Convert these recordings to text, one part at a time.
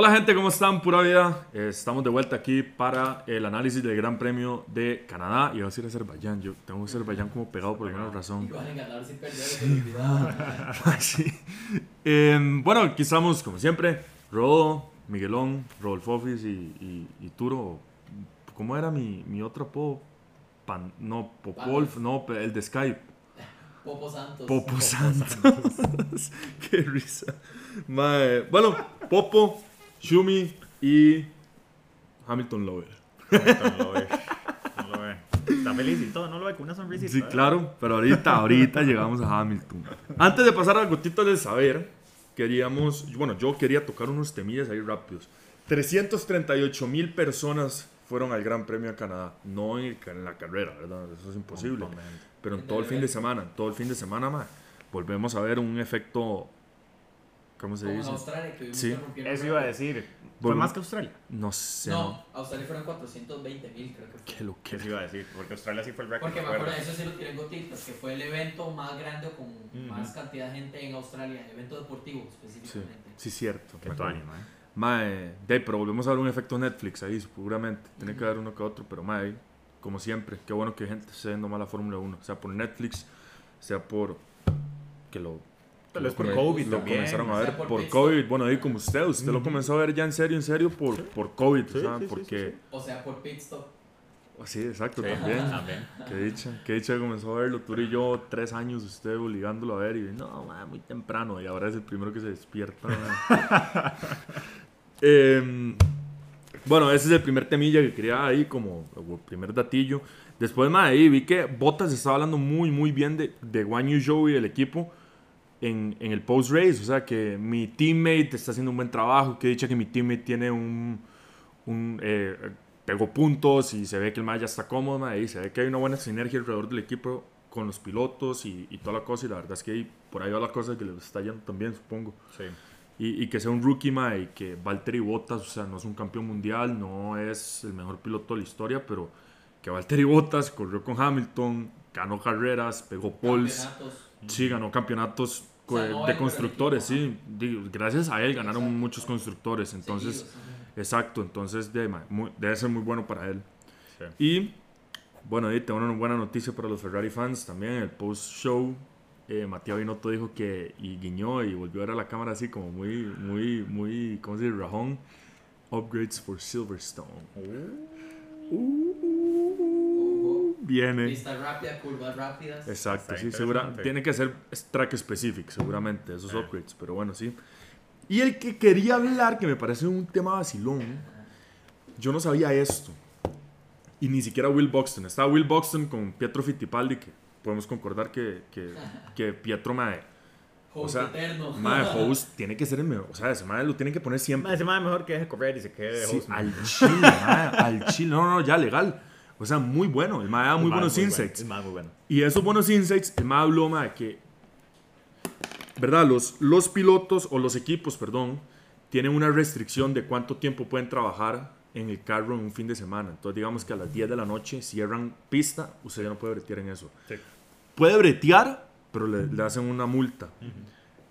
Hola gente, ¿cómo están? Pura vida. Eh, estamos de vuelta aquí para el análisis del Gran Premio de Canadá y va a ser Azerbaiyán. Yo tengo Azerbaiyán como pegado por alguna razón. Van a ganar sin perder, sí. Eh, bueno, aquí estamos como siempre. Rodo, Miguelón, Rodolfo Office y, y, y Turo. ¿Cómo era mi, mi otro apodo? Pan, no, Popolf, no, el de Skype. Popo Santos. Popo Santos. Qué risa. Bueno, Popo, Shumi y Hamilton lo ve. No lo ve. Está feliz y todo, no lo ve con una sonrisita. Sí, ¿eh? claro, pero ahorita, ahorita llegamos a Hamilton. Antes de pasar al gotito del saber, queríamos, bueno, yo quería tocar unos temillas ahí rápidos. 338 mil personas fueron al Gran Premio de Canadá, no en, en la carrera, ¿verdad? Eso es imposible. Pero en todo el fin de semana, en todo el fin de semana, ma, volvemos a ver un efecto, ¿cómo se Como en dice? Australia, que Sí. Eso iba a decir. ¿Fue más que Australia? No sé. No, Australia fueron 420 mil, creo que fue. Qué lo que Eso iba a decir. Porque Australia sí fue el récord. Porque me ¿te acuerdo, acuerdas? eso sí lo tiré en gotitas, que fue el evento más grande con Ujú. más cantidad de gente en Australia, evento deportivo Sí, específicamente. sí, cierto. Qué tuanis, mae. Mae, de, pero volvemos a ver un efecto Netflix ahí, seguramente. Tiene que haber uno que otro, pero mae, como siempre, qué bueno que gente esté viendo más la Fórmula 1, sea por Netflix, sea por que lo, Tal vez lo por COVID lo también. comenzaron a Sea ver por COVID, bueno, ahí como usted, usted lo comenzó a ver ya en serio, en serio por, por COVID, Sí, o sea, sí, sí, porque, O sea, por pit stop. oh, sí, exacto, Sí, también. Qué dicha, qué dicha comenzó a verlo. Tú y yo, tres años, usted obligándolo a ver. Y no, ma, muy temprano. Y ahora es el primero que se despierta. Em, bueno, ese es el primer temilla que quería ahí, como el primer datillo. Después, ma, ahí vi que Bottas estaba hablando muy, muy bien de, de Guan Yu Zhou y el equipo en, en el post-race. O sea, que mi teammate está haciendo un buen trabajo. Que dicha que mi teammate tiene un. un eh, pegó puntos y se ve que el ma ya está cómodo, ma, y se ve que hay una buena sinergia alrededor del equipo con los pilotos y, y toda la cosa. Y la verdad es que ahí, por ahí va la cosa que le está yendo también, supongo. Sí. Y, y que sea un rookie, ma, y que Valtteri Bottas, o sea, no es un campeón mundial, no es el mejor piloto de la historia, pero que Valtteri Bottas corrió con Hamilton, ganó carreras, pegó poles. Campeonatos. Sí, ganó campeonatos O sea, co- no de constructores, sí. Digo, Gracias a él ganaron Exacto. muchos constructores, entonces, Seguidos, exacto, entonces de, muy- debe ser muy bueno para él. Sí. Y bueno, ahí tengo una buena noticia para los Ferrari fans también. El post-show, eh, Matías Binotto dijo que, y guiñó y volvió a ver a la cámara así como muy, muy, muy, ¿cómo se dice? Rajón. Upgrades for Silverstone. Ojo. Viene. Pista rápida, curvas rápidas. Exacto, Está sí, segura, tiene que ser track specific, seguramente, esos Eh. upgrades, pero bueno, sí. Y el que quería hablar, que me parece un tema vacilón, yo no sabía esto. Y ni siquiera Will Buxton. Estaba Will Buxton con Pietro Fittipaldi, que podemos concordar que, que, que Pietro, mae, o Host sea, eterno. mae, host tiene que ser el mejor. O sea, ese mae lo tiene que poner siempre. Mae, Ese mae mejor que deje correr y se quede de Sí, host. al chile, mae, al chile. No, no, ya legal. O sea, muy bueno. El mae da muy El mae buenos es bueno, insights. El mae es muy bueno. Y esos buenos insights, el más habló ma, de que, ¿verdad? Los, los pilotos o los equipos, perdón, tienen una restricción de cuánto tiempo pueden trabajar en el carro en un fin de semana. Entonces, digamos que a las 10 de la noche cierran pista, usted ya no puede bretear en eso. Sí. Puede bretear, pero le, le hacen una multa.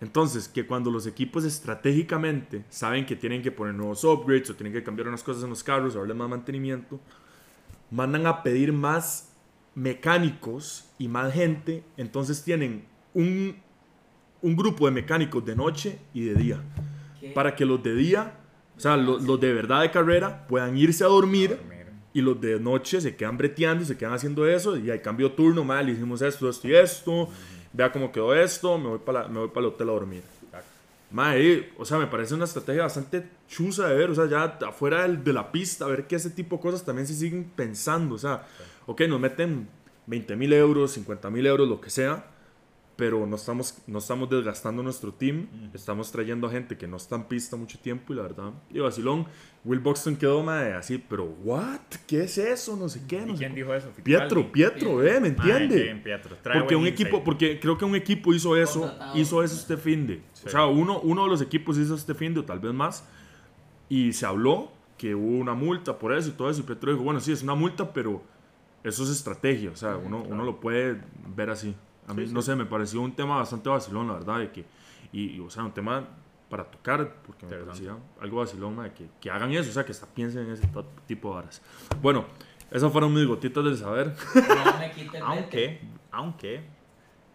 Entonces, que cuando los equipos estratégicamente saben que tienen que poner nuevos upgrades o tienen que cambiar unas cosas en los carros o darle más mantenimiento, mandan a pedir más mecánicos y más gente. Entonces tienen un, un grupo de mecánicos de noche y de día. ¿Qué? Para que los de día, o sea, lo- los, de verdad de carrera, puedan irse a dormir. Y los de noche se quedan breteando, se quedan haciendo eso. Y hay cambio de turno, mal, hicimos esto, esto y esto. Vea cómo quedó esto, me voy para me voy para el hotel a dormir. O sea, me parece una estrategia bastante chusa de ver, o sea, ya afuera del- de la pista, a ver que ese tipo de cosas también se siguen pensando, o sea, ok, nos meten 20 mil euros, 50 mil euros, lo que sea, pero no estamos, no estamos desgastando nuestro team, estamos trayendo a gente que no está en pista mucho tiempo y la verdad, y vacilón, Will Buxton quedó mae, así, pero, ¿what? ¿Qué es eso? No sé qué, no ¿Y sé quién dijo eso? Pietro. Pietro, eh, ¿me entiende? Pietro. Porque un insight. equipo, porque creo que un equipo hizo eso, Contratado. hizo eso este fin de. O sea, uno, uno de los equipos hizo este fin de, o tal vez más, y se habló que hubo una multa por eso y todo eso, y Petro dijo, bueno, sí, es una multa, pero eso es estrategia, o sea, uno, uno lo puede ver así. A mí, Sí, no sí. sé, me pareció un tema bastante vacilón, la verdad, de que, y, y, o sea, un tema para tocar, porque me parecía algo vacilón, mae, que, que hagan eso, o sea, que hasta piensen en ese tipo de varas. Bueno, esas fueron mis gotitas del saber. No me Aunque, aunque,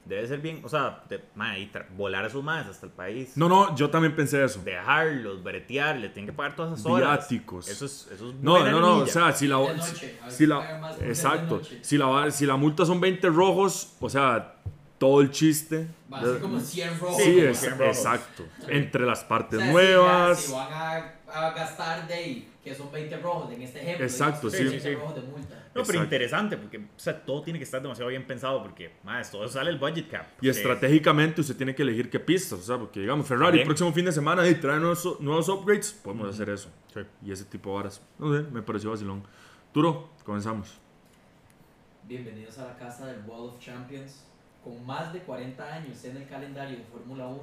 debe ser bien, o sea, de, mae, y volar a sus madres hasta el país. No, no, yo también pensé eso. Dejarlos, bretear, le tienen que pagar todas esas horas. Viáticos. Eso es, eso es No, buena no, no, o sea, si la, noche, si la- exacto, si la, si la multa son 20 rojos, o sea, todo el chiste. Va a ser como 100 rojos. Sí, es, 100 rojos. exacto. Entre las O partes sea, si nuevas. ya- Si, van a, a gastar de ahí, que son 20 rojos en este ejemplo. Exacto, sí. 20 Sí, sí. rojos de multa. No, pero Exacto. interesante, porque o sea, todo tiene que estar demasiado bien pensado, porque, más, todo sale el budget cap. Y estratégicamente usted tiene que elegir qué pistas, o sea, porque digamos, Ferrari, el próximo fin de semana, y trae nuevos, nuevos upgrades, podemos hacer eso. Sí. Y ese tipo de varas. No sé, me pareció vacilón. Duro, comenzamos. Bienvenidos a la casa del Wall of Champions. Con más de 40 años en el calendario de Fórmula 1,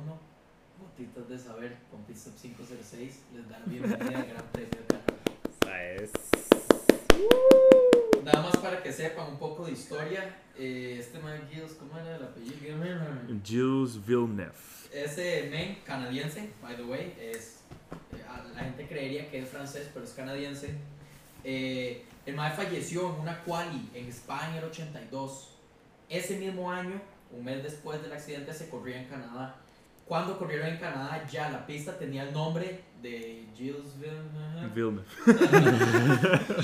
gotitas de saber con Pitstop 506 les dan la bienvenida al Gran Premio sepan un poco de historia, eh, este man Gilles, ¿cómo era el apellido? Gilles Villeneuve. Ese men canadiense, by the way, es eh, la gente creería que es francés, pero es canadiense. Eh, el mae falleció en una quali en España el 82. Ese mismo año, un mes después del accidente, se corría en Canadá. Cuando corrieron en Canadá, ya la pista tenía el nombre de Gilles Villeneuve. Villeneuve.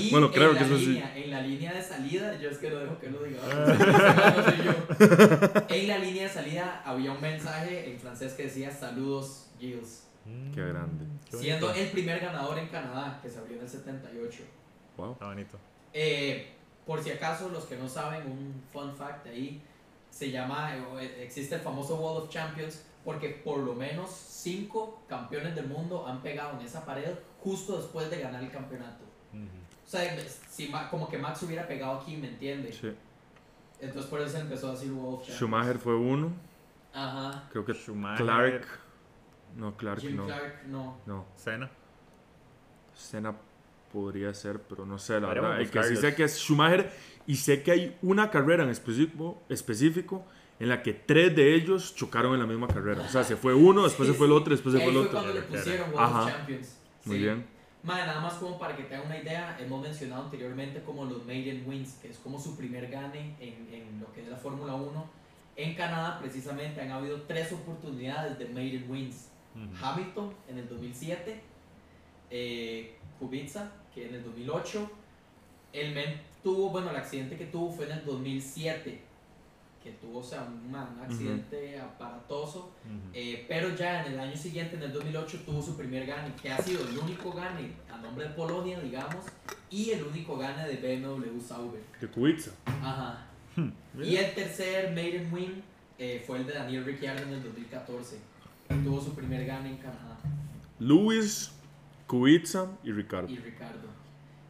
Y Bueno, creo en que la eso sí. línea, En la línea de salida, yo es que lo dejo que lo diga. no yo. En la línea de salida había un mensaje en francés que decía saludos Gilles. Qué grande. Qué Siendo el primer ganador en Canadá, que se abrió en el 78. Wow. Está bonito. Eh, por si acaso, los que no saben, un fun fact ahí, se llama, o, eh, existe el famoso Wall of Champions, porque por lo menos cinco campeones del mundo han pegado en esa pared justo después de ganar el campeonato. O sea, si Ma- como que Max hubiera pegado aquí, ¿me entiende? Sí. Entonces por eso se empezó a decir Champions. Schumacher fue uno. Ajá. Creo que Schumacher. Clark. No, Clark Jim no. Clark, no. No. Senna. Senna podría ser, pero no sé, la Podríamos verdad. El que sí sé que es Schumacher y sé que hay una carrera en específico, específico en la que tres de ellos chocaron en la misma carrera. O sea, se fue uno, después Sí, se fue el otro, después se fue el fue otro. cuando le pusieron Ajá. Champions. Muy Sí. bien. Madre, nada más como para que te hagan una idea, hemos mencionado anteriormente como los maiden wins, que es como su primer gane en, en lo que es la Fórmula 1. En Canadá, precisamente, han habido tres oportunidades de maiden wins. Hamilton en el 2007, eh, Kubica, que en el 2008, el men tuvo, bueno, el accidente que tuvo fue en el 2007, que tuvo, o sea, un, un accidente aparatoso. Eh, pero ya en el año siguiente, en el 2008, tuvo su primer gane, que ha sido el único gane a nombre de Polonia, digamos, y el único gane de BMW Sauber. De Kubica. Ajá. Y el tercer maiden win eh, fue el de Daniel Ricciardo en el 2014, que tuvo su primer gane en Canadá, Lewis, Kubica y Ricardo. y Ricardo.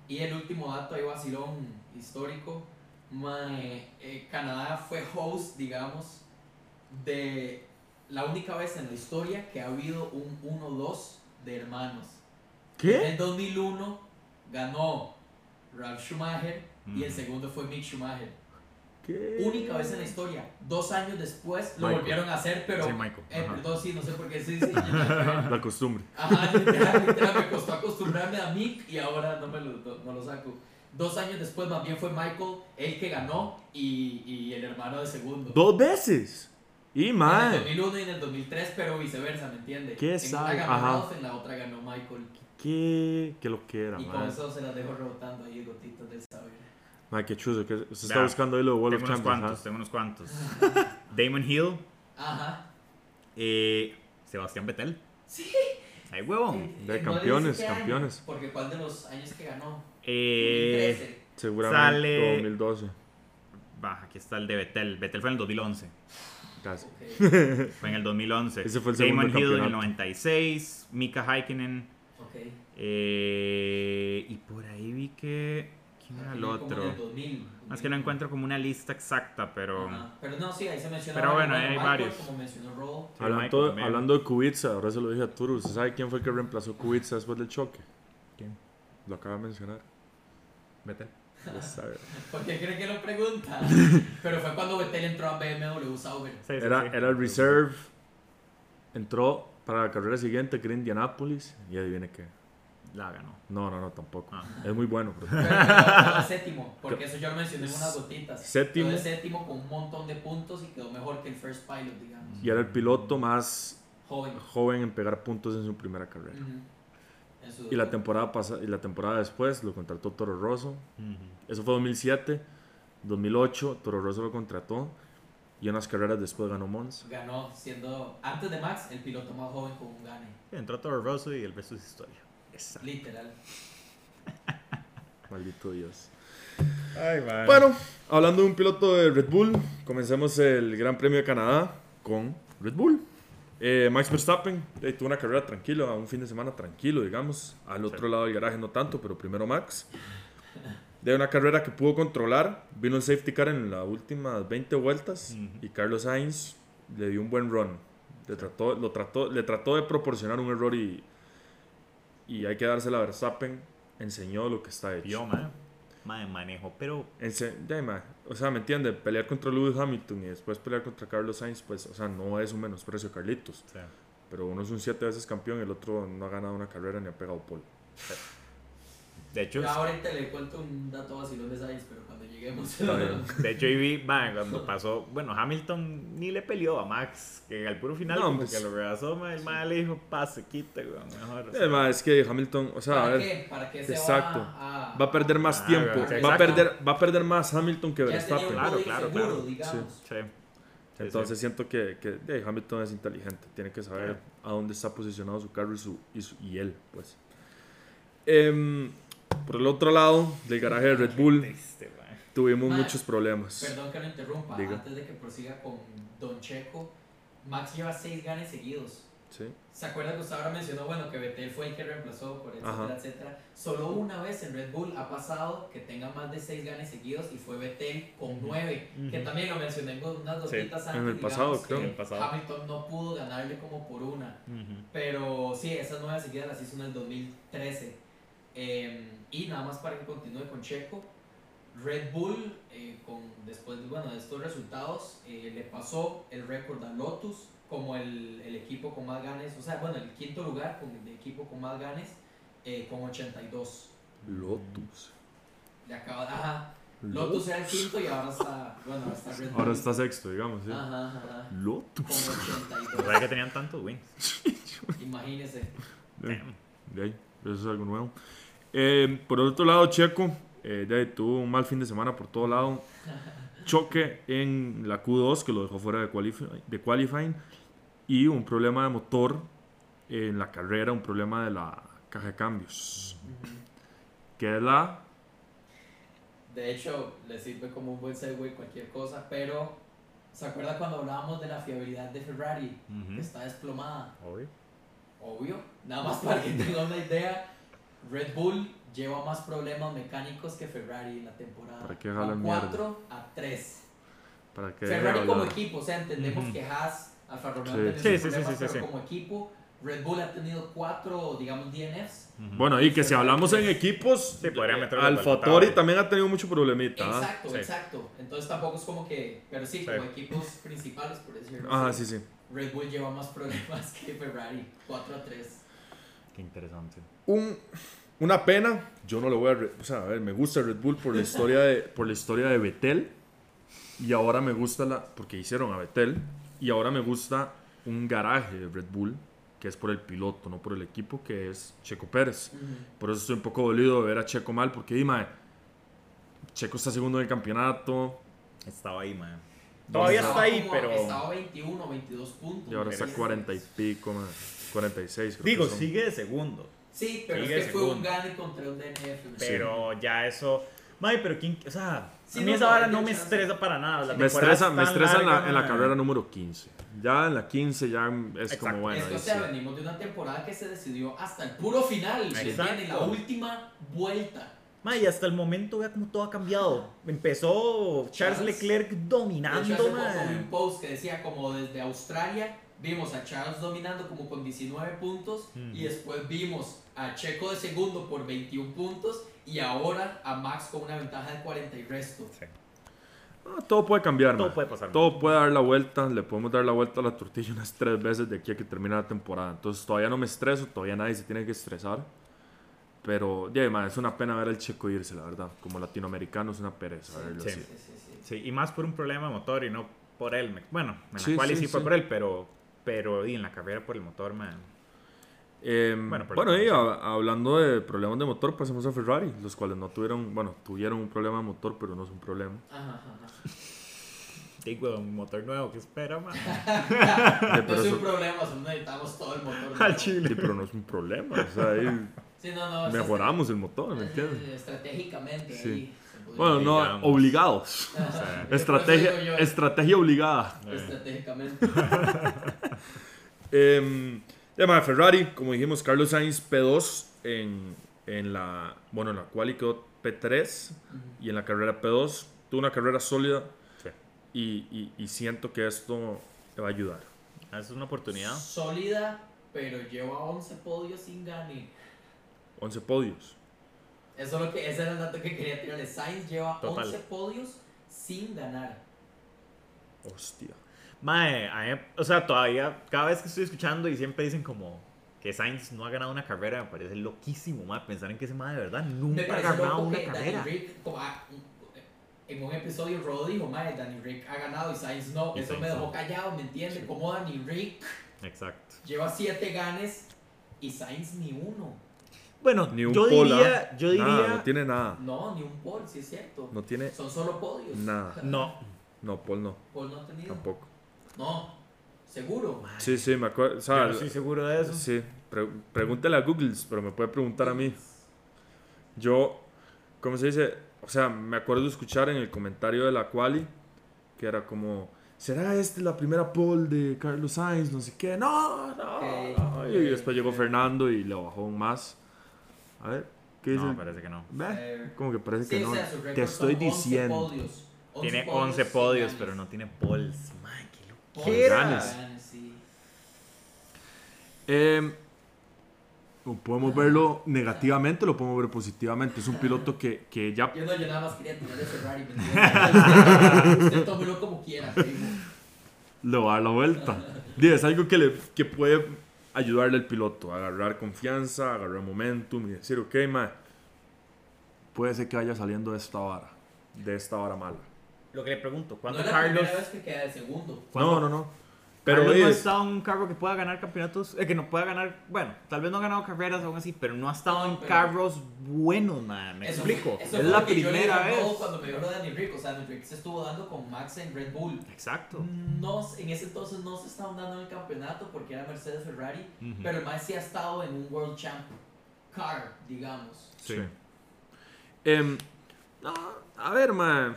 Y el último dato ahí vacilón histórico, mae, eh, Canadá fue host, digamos, de la única vez en la historia que ha habido un 1-2 de hermanos. En ¿Qué? el 2001 ganó Ralf Schumacher y el Ujú. segundo fue Mick Schumacher. ¿Qué? Única vez en la historia. Dos años después lo Michael. volvieron a hacer, pero... Sí, Michael. Eh, perdón, sí, no sé por qué sí, sí. La costumbre. Ajá, literal, literal, me costó acostumbrarme a Mick y ahora no me lo, no lo saco. Dos años después más bien fue Michael el que ganó y, y el hermano de segundo. Dos veces. Y En el mae. 2001 y en el 2003, pero viceversa, ¿me entiende? Qué en sabe, una ganó ajá. Ralph, en la otra ganó Michael. ¿Qué? ¿Qué lo que era, Y con mae? eso se las dejo rebotando ahí, gotitas del saber. Mae, qué chuzo. que Usted está buscando ahí lo de World Tengo of unos Champions. cuantos, ¿ah? tengo unos cuantos. Damon Hill, Ajá. eh, Sebastián Vettel. Sí. Ay, huevo. Eh, de no campeones, año, campeones. porque ¿cuál de los años que ganó? Eh, 2013. Seguramente Sale- 2012. va, aquí está el de Vettel. Vettel fue en el 2011. Casi. Fue en el 2011. Ese fue el Damon segundo Hill en el campeonato. 96. Mika Häkkinen. ok. eh, y por ahí vi que. ¿Quién era el otro? el 2000, Es que no encuentro como una lista exacta, pero. Ajá. Pero no, sí, ahí se menciona. Pero bueno, hay Michael, varios. Como mencionó Roll. Sí, hablando, hablando de Kubica, ahora se lo dije a Turo. ¿Usted sabe quién fue el que reemplazó Kubica después del choque? ¿Quién? Lo acaba de mencionar. Vettel. Ya sabe. ¿Por qué cree que lo pregunta? Pero fue cuando Vettel entró a BMW Sauber. Sí, sí, Era, sí. era el reserve. Entró para la carrera siguiente, que era Indianapolis, y adivine qué. La ganó. No, no, no, tampoco. Ah. Es muy bueno. pero- Pero quedó séptimo, porque eso yo lo mencioné en unas gotitas. Séptimo. Quedó de séptimo con un montón de puntos y quedó mejor que el first pilot, digamos. Y era el piloto más Joven. joven en pegar puntos en su primera carrera. Ujú. En Y la temporada pasa, y la temporada después lo contrató Toro Rosso. Ujú. Eso fue 2007. 2008 Toro Rosso lo contrató. Y unas carreras después ganó Mons. Ganó siendo, antes de Max, el piloto más joven con un gane. Entró Toro Rosso y el resto es historia. Literal. Maldito Dios. Ay, man. Bueno, hablando de un piloto de Red Bull, comencemos el Gran Premio de Canadá con Red Bull. Eh, Max Verstappen eh, tuvo una carrera tranquila, un fin de semana tranquilo, digamos. Al otro lado del garaje no tanto, pero primero Max. De una carrera que pudo controlar, vino el safety car en las últimas 20 vueltas Ujú. y Carlos Sainz le dio un buen run. Le trató, lo trató, le trató de proporcionar un error y, y hay que dársela a Verstappen. Enseñó lo que está hecho. Yo, man. Man, manejo, pero. Ense- ya, ma, o sea, ¿me entiende? Pelear contra Lewis Hamilton y después pelear contra Carlos Sainz, pues, o sea, no es un menosprecio Carlitos. Pero uno es un siete veces campeón y el otro no ha ganado una carrera ni ha pegado pole. de hecho, Yo ahorita le cuento un dato vacilón de Sainz, pero cuando lleguemos. De hecho, ahí vi, man, cuando pasó. Bueno, Hamilton ni le peleó a Max. Que al puro final, No, pues- que lo rebasó, man. El man le dijo, pase, quite, weón. Mejor. o sea. Eh, ma, es que Hamilton, o sea, a ¿Para ver, qué? ¿Para qué se exacto. va a, va a perder más Ah, tiempo. Va a perder, va a perder más Hamilton que Ya Verstappen. Claro, claro, seguro, claro. digamos. Sí. Sí, Entonces sí. siento que, que Hamilton es inteligente, tiene que saber a dónde está posicionado su carro y, su, y, su- y él, pues. Em, por el otro lado del garaje de Red Bull Triste, tuvimos muchos problemas. Perdón que lo interrumpa, Diga. antes de que prosiga con Don Checo, Max lleva seis ganes seguidos. Sí. ¿Se acuerda que usted ahora mencionó, bueno, que Vettel fue el que reemplazó, por etcétera, Ajá. etcétera? Solo una vez en Red Bull ha pasado que tenga más de seis ganes seguidos y fue Vettel con nueve, que Ujú. también lo mencioné en unas Sí, gotitas antes. en el pasado, creo. que En el pasado. Hamilton no pudo ganarle como por una. Ujú. Pero sí, esas nueve seguidas las hizo en el 2013. Eh, y nada más para que continúe con Checo, Red Bull, eh, con, después de, bueno, de estos resultados, eh, le pasó el récord a Lotus como el, el equipo con más ganes, o sea, bueno, el quinto lugar con el equipo con más ganes, eh, con 82. Lotus. Le acaba, ajá, Lotus era el quinto y ahora está, bueno, ahora está Red Bull. Ahora está sexto, digamos. ¿sí? Ajá, ajá, Lotus. con No 82. sabía que tenían tantos wins. Imagínese. De, de ahí, eso es algo nuevo. Eh, por el otro lado, Checo eh, tuvo un mal fin de semana por todo lado. Choque en la Q2 que lo dejó fuera de, qualif- de qualifying. Y un problema de motor en la carrera, un problema de la caja de cambios. Ujú. Que es la. De hecho, le sirve como un buen segue cualquier cosa, pero ¿se acuerda cuando hablábamos de la fiabilidad de Ferrari? Ujú. Que está desplomada. Obvio. Obvio. Nada más para que tenga una idea, Red Bull lleva más problemas mecánicos que Ferrari en la temporada. ¿Para qué jalan 4 a 3. Para que Ferrari como equipo, o sea, entendemos Ujú. que Haas, Alfa Romeo Sí. han tenido Sí, sus sí, sí, problemas, sí, pero sí. como equipo, Red Bull ha tenido 4, digamos, DNFs. Bueno, y que si hablamos en equipos, Sí, podría meterlo Alfa tablet. también ha tenido mucho problemita. ¿ah? Exacto, Sí. exacto. Entonces tampoco es como que, pero sí, Sí. como equipos principales, por decirlo Ajá, así. sí, sí. Red Bull lleva más problemas que Ferrari, 4 a 3. Qué interesante. Un, una pena. Yo no le voy a. O sea, a ver, me gusta Red Bull por la historia de, por la historia de Vettel. Y ahora me gusta la. Porque hicieron a Vettel. Y ahora me gusta un garaje de Red Bull. Que es por el piloto, no por el equipo, que es Checo Pérez. Por eso estoy un poco dolido de ver a Checo mal. Porque, dime, Checo está segundo en el campeonato. Estaba ahí, man. Todavía está ahí, como- pero. Estaba 21, 22 puntos. Y ahora está parece. 40 y pico, man, 46. creo que Digo, son. sigue de segundo. Sí, pero Sigue es que fue un segundo. gane contra un DNF. Pero ya eso. May, pero quién. O sea, Sí, a mí no, esa vara no me estresa para nada. la Me estresa, es me estresa en, la, larga, en la man. carrera número 15. Ya en la 15 ya es Exacto. como bueno. es que, o sea, sí. venimos de una temporada que se decidió hasta el puro final. ¿me Exacto. entiende? La última vuelta. Ma, y hasta el momento vea cómo todo ha cambiado. Empezó Charles Charles. Leclerc dominando, hace poco ma. vi un post que decía como desde Australia vimos a Charles dominando como con 19 puntos Mm. y después vimos a Checo de segundo por 21 puntos y ahora a Max con una ventaja de 40 y resto. Sí. Ah, todo puede cambiar, Todo puede pasar. Todo puede dar la vuelta, le podemos dar la vuelta a la tortilla unas tres veces de aquí a que termine la temporada. Entonces todavía no me estreso, todavía nadie se tiene que estresar. Pero, ya, ma, es una pena ver al chico irse, la verdad. Como latinoamericano es una pereza verlo Sí. así. Sí, sí, sí. Sí, y más por un problema de motor y no por él. Bueno, en Sí, la cual sí, sí, fue sí. por él, pero, pero y en la carrera por el motor, man. Em, Bueno, bueno, y hab- hablando de problemas de motor, pasemos a Ferrari, los cuales no tuvieron, bueno, tuvieron un problema de motor, pero no es un problema. Ajá, ajá. Digo, un motor nuevo, ¿qué espera, man? Eh, No pero, es un problema, solo necesitamos todo el motor. Al chile. sí, pero no es un problema, o sea, ahí Sí, no, no. mejoramos el motor, ¿me es- entiendes? eh, Estratégicamente Sí. ahí. podría Bueno, no, digamos. obligados. Ajá. sea, Estrategia, yo, estrategia obligada. Estratégicamente. Eh, de Ferrari, como dijimos, Carlos Sainz P2 en, en la, bueno, en la quali quedó P3 y en la carrera P2. Tuvo una carrera sólida Sí. y, y- y siento que esto le va a ayudar. Ah, Es una oportunidad. Sólida, pero lleva 11 podios sin gane. 11 podios. Eso es lo que, ese era el dato que quería tirarle. Sainz lleva Total. 11 podios sin ganar. Hostia. Mae, mí- o sea, todavía, cada vez que estoy escuchando y siempre dicen como que Sainz no ha ganado una carrera, me parece loquísimo, mae, pensar en que ese mae de verdad nunca ha ganado una carrera. Rick, como, ah, en un episodio Rodo dijo, madre, Danny Rick ha ganado y Sainz no. Y Eso Sainz me dejó no. callado, ¿me entiendes? Como Danny Rick Exacto. lleva 7 ganes y Sainz ni uno. Bueno, Ni un yo pola. diría, yo diría, Nada, no tiene nada. No, ni un Paul, sí es cierto. No tiene Son solo podios. nada. no, No, Paul no. Paul no ha tenido. Tampoco. No, seguro. Sí, sí, me acuerdo. O yo sea, estoy seguro de eso. sí, pre- pregúntale a Google, pero me puede preguntar a mí. Yo, ¿cómo se dice? O sea, me acuerdo de escuchar en el comentario de la quali que era como, ¿será esta la primera pole de Carlos Sainz? No sé qué. No, no. Y después llegó. Fernando y le bajó un más. A ver, ¿qué dice? No, parece que no. Ve, Eh, Como que parece Sí, que o no. Te estoy son 11 diciendo. podios. 11 Tiene podios 11 sin podios, pero no tiene poles. Mae, qué ganes. Eh, o podemos verlo negativamente, lo podemos ver positivamente. Es un piloto que, que ya Yo no, yo nada más quería tirar de Ferrari. Usted tómelo como quiera, primo. le va a dar la vuelta. Es algo que, le, que puede ayudarle al piloto a agarrar confianza, a agarrar momentum y decir, ok, ma, puede ser que vaya saliendo de esta vara, de esta vara mala. Lo que le pregunto, No ¿cuándo es la Carlos, primera vez que queda de segundo. ¿Cuándo? No, no, no. Pero no ha es- estado en un carro que pueda ganar campeonatos, eh, que no pueda ganar, bueno, tal vez no ha ganado carreras aún así, pero no ha estado No, en pero- carros buenos, man. Me Eso explico. eso es la primera vez. Cuando me vio lo de Danny Rick, o sea, Danny Rick se estuvo dando con Max en Red Bull. Exacto. No, en ese entonces no se estaban dando en el campeonato porque era Mercedes Ferrari, Ujú. pero el Max sí ha estado en un World Champ car, digamos. Sí. Em, no, a ver, ma,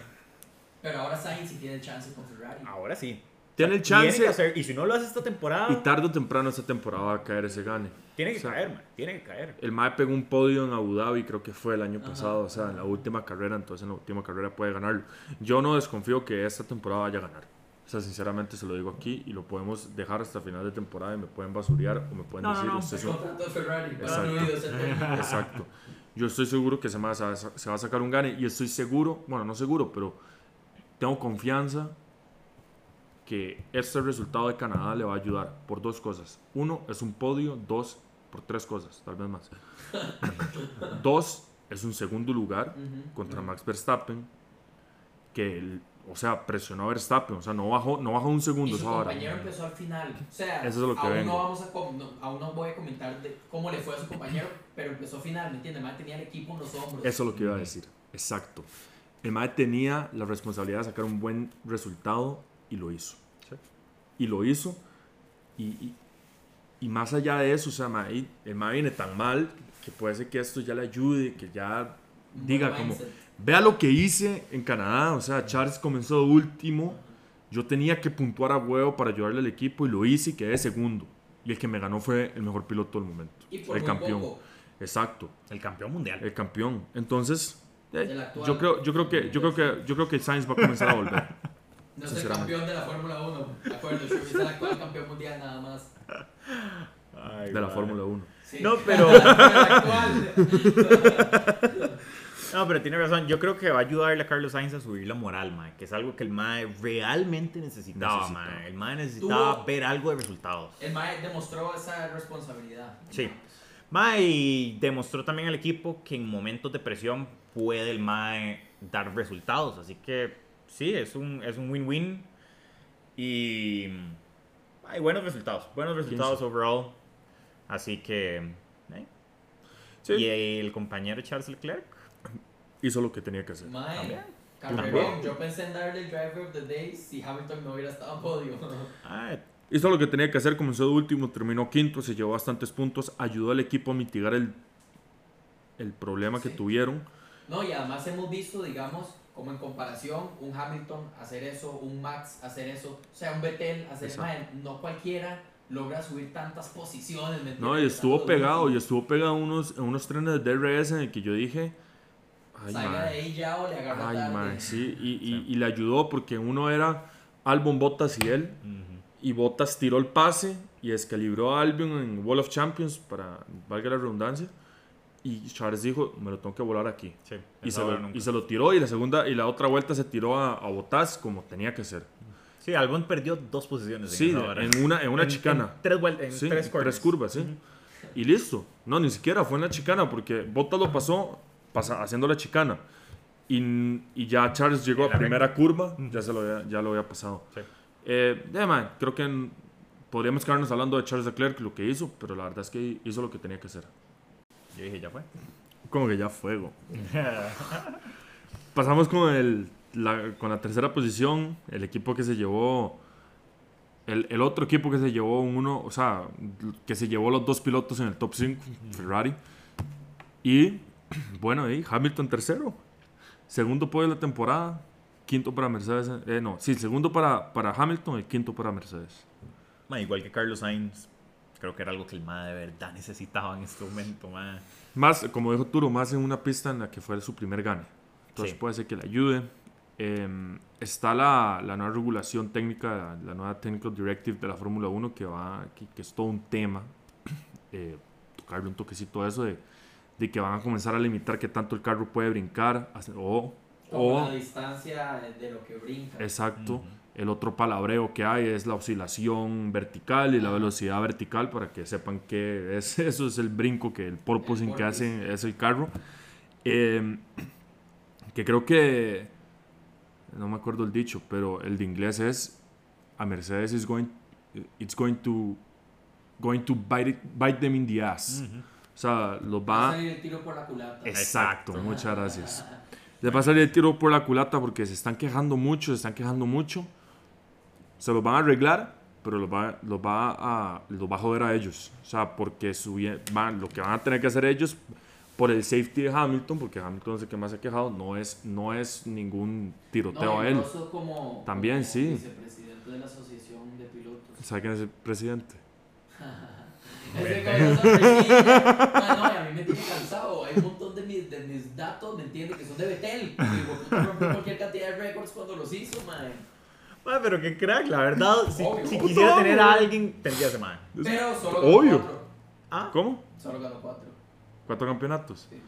Pero ahora Sainz sí tiene chance con Ferrari. Ahora sí. Tiene el chance. que hacer- y si no lo hace esta temporada, y tarde o temprano esta temporada va a caer ese gane. tiene que o sea, caer, man. Tiene que caer. El MAE pegó un podio en Abu Dhabi, creo que fue el año Ajá. pasado, o sea, en la última carrera, entonces en la última carrera puede ganarlo. Yo no desconfío que esta temporada vaya a ganar. O sea, sinceramente se lo digo aquí y lo podemos dejar hasta final de temporada y me pueden basurear o me pueden No, no, decir, no, usted el es un- Ferrari, Exacto. técnico. Exacto. Yo estoy seguro que se, me va a, se va a sacar un gane y estoy seguro, bueno, no seguro, pero tengo confianza que este resultado de Canadá le va a ayudar por dos cosas. Uno, es un podio. Dos, por tres cosas, tal vez más. dos, es un segundo lugar Ujú. contra Max Verstappen, que, el- o sea, presionó a Verstappen, o sea, no bajó, no bajó un segundo Y su compañero empezó al final. O sea, Eso es lo que aún, vengo. no vamos a no, aún no voy a comentar de cómo le fue a su compañero, pero empezó al final, ¿me entiendes? Más tenía el equipo en los hombros. Eso es lo que iba a decir. Exacto. El MAE tenía la responsabilidad de sacar un buen resultado y lo hizo. Sí. Y lo hizo. Y, y, y más allá de eso, o sea, mae, el MAE viene tan mal que puede ser que esto ya le ayude, que ya diga como, mindset. vea lo que hice en Canadá. O sea, Charles comenzó último. Yo tenía que puntuar a huevo para ayudarle al equipo y lo hice y quedé segundo. Y el que me ganó fue el mejor piloto del momento. Y por el campeón. poco. Exacto El campeón mundial. el campeón. Entonces, eh, yo creo, yo creo que, yo creo que, yo creo que Sainz va a comenzar a volver. No es el campeón de la Fórmula 1, de acuerdo, es el actual campeón mundial nada más. Ay, de la. Fórmula 1. Sí. No, pero-. No, pero tiene razón. Yo creo que va a ayudarle a Carlos Sainz a subir la moral, mae, que es algo que el mae realmente necesitaba, Necesitaba. mae. El mae necesitaba Tuvo- ver algo de resultados. El Mae demostró esa responsabilidad. Sí. Mae y demostró también al equipo que en momentos de presión puede el mae dar resultados. Así que sí, es un es un win-win. Y hay buenos resultados. Buenos resultados overall. Así que... eh. Sí. Y el compañero Charles Leclerc. Hizo lo que tenía que hacer. Carrerón. También. Yo pensé en darle el driver of the day si Hamilton no hubiera estado en podio. Ah, Hizo lo que tenía que hacer, comenzó de último, terminó quinto, se llevó bastantes puntos, ayudó al equipo a mitigar el, el problema que tuvieron. No, y además hemos visto, digamos, como en comparación, un Hamilton hacer eso, un Max hacer eso, o sea, un Vettel hacer mae, no cualquiera logra subir tantas posiciones. ¿me No, y estuvo Tanto pegado, y estuvo pegado en unos, unos trenes de DRS en el que yo dije, ay, Salga man, de ahí ya o le agarra ay, tarde. man, sí, y, y- y le ayudó porque uno era Albon Bottas y él, y Bottas tiró el pase y descalibró a Albion en Wall of Champions, para valga la redundancia, y Charles dijo, me lo tengo que volar aquí. sí. Y se, lo, y se lo tiró y la segunda y la otra vuelta se tiró a, a Bottas como tenía que ser. Sí, Albon perdió dos posiciones. en Sí, hora. en una, en una En- chicana. en tres vueltas, en Sí, tres, corners. curvas, sí. Y listo. No, ni siquiera fue en la chicana porque Bottas lo pasó pasa, haciendo la chicana. Y, y ya Charles llegó En a la primera curva, ya, se lo había, ya lo había pasado. Sí. Eh, ya, man, creo que en- podríamos quedarnos hablando de Charles Leclerc, lo que hizo, pero la verdad es que hizo lo que tenía que hacer. Yo dije, ya fue. Como que ya fuego. Pasamos con, el, la, con la tercera posición, el equipo que se llevó, el, el otro equipo que se llevó uno, o sea, que se llevó los dos pilotos en el top 5, Ferrari. Y, bueno, ahí, Hamilton tercero, segundo podio de la temporada, quinto para Mercedes, eh, no, sí, segundo para, para Hamilton, el quinto para Mercedes. Igual que Carlos Sainz, creo que era algo que el MA de verdad necesitaba en este momento. ma. Más, como dijo Turo, más en una pista en la que fue su primer gane. Entonces Sí. puede ser que le ayude. Eh, está la, la nueva regulación técnica, la nueva Technical Directive de la Fórmula 1 que, va, que, que es todo un tema. Eh, tocarle un toquecito a eso de, de que van a comenzar a limitar qué tanto el carro puede brincar. O, o la distancia de lo que brinca. exacto, Ujú. El otro palabreo que hay es la oscilación vertical y la velocidad vertical para que sepan que es, eso es el brinco que el porpoising que hace es el carro. Eh, que creo que no me acuerdo el dicho, pero el de inglés es a Mercedes is going it's going to going to bite, it- bite them in the ass. Ujú. O sea, los Va a va salir el tiro por la culata. Exacto, Exacto. muchas gracias. Les va a salir el tiro por la culata porque se están quejando mucho, se están quejando mucho. Se los van a arreglar, pero los va, los va, a, los va a joder a ellos. O sea, porque su van, lo que van a tener que hacer ellos por el safety de Hamilton, porque Hamilton es el que más se ha quejado, no es, no es ningún tiroteo No, a él. Como, También, como sí. vicepresidente de la asociación de pilotos. ¿Sabe quién es el presidente? Ese. Ah, no, y a mí me tiene cansado. Hay un montón de mis, de mis datos, ¿me entiendes? Que son de Betel. Y rompió cualquier cantidad de récords cuando los hizo, man. Ma, pero qué crack, la verdad. Si, Obvio. si Puto, quisiera tener a alguien, tendría ese man. Pero solo ganó Obvio. cuatro. Ah, ¿Cómo? Solo ganó cuatro. Cuatro campeonatos. Sí.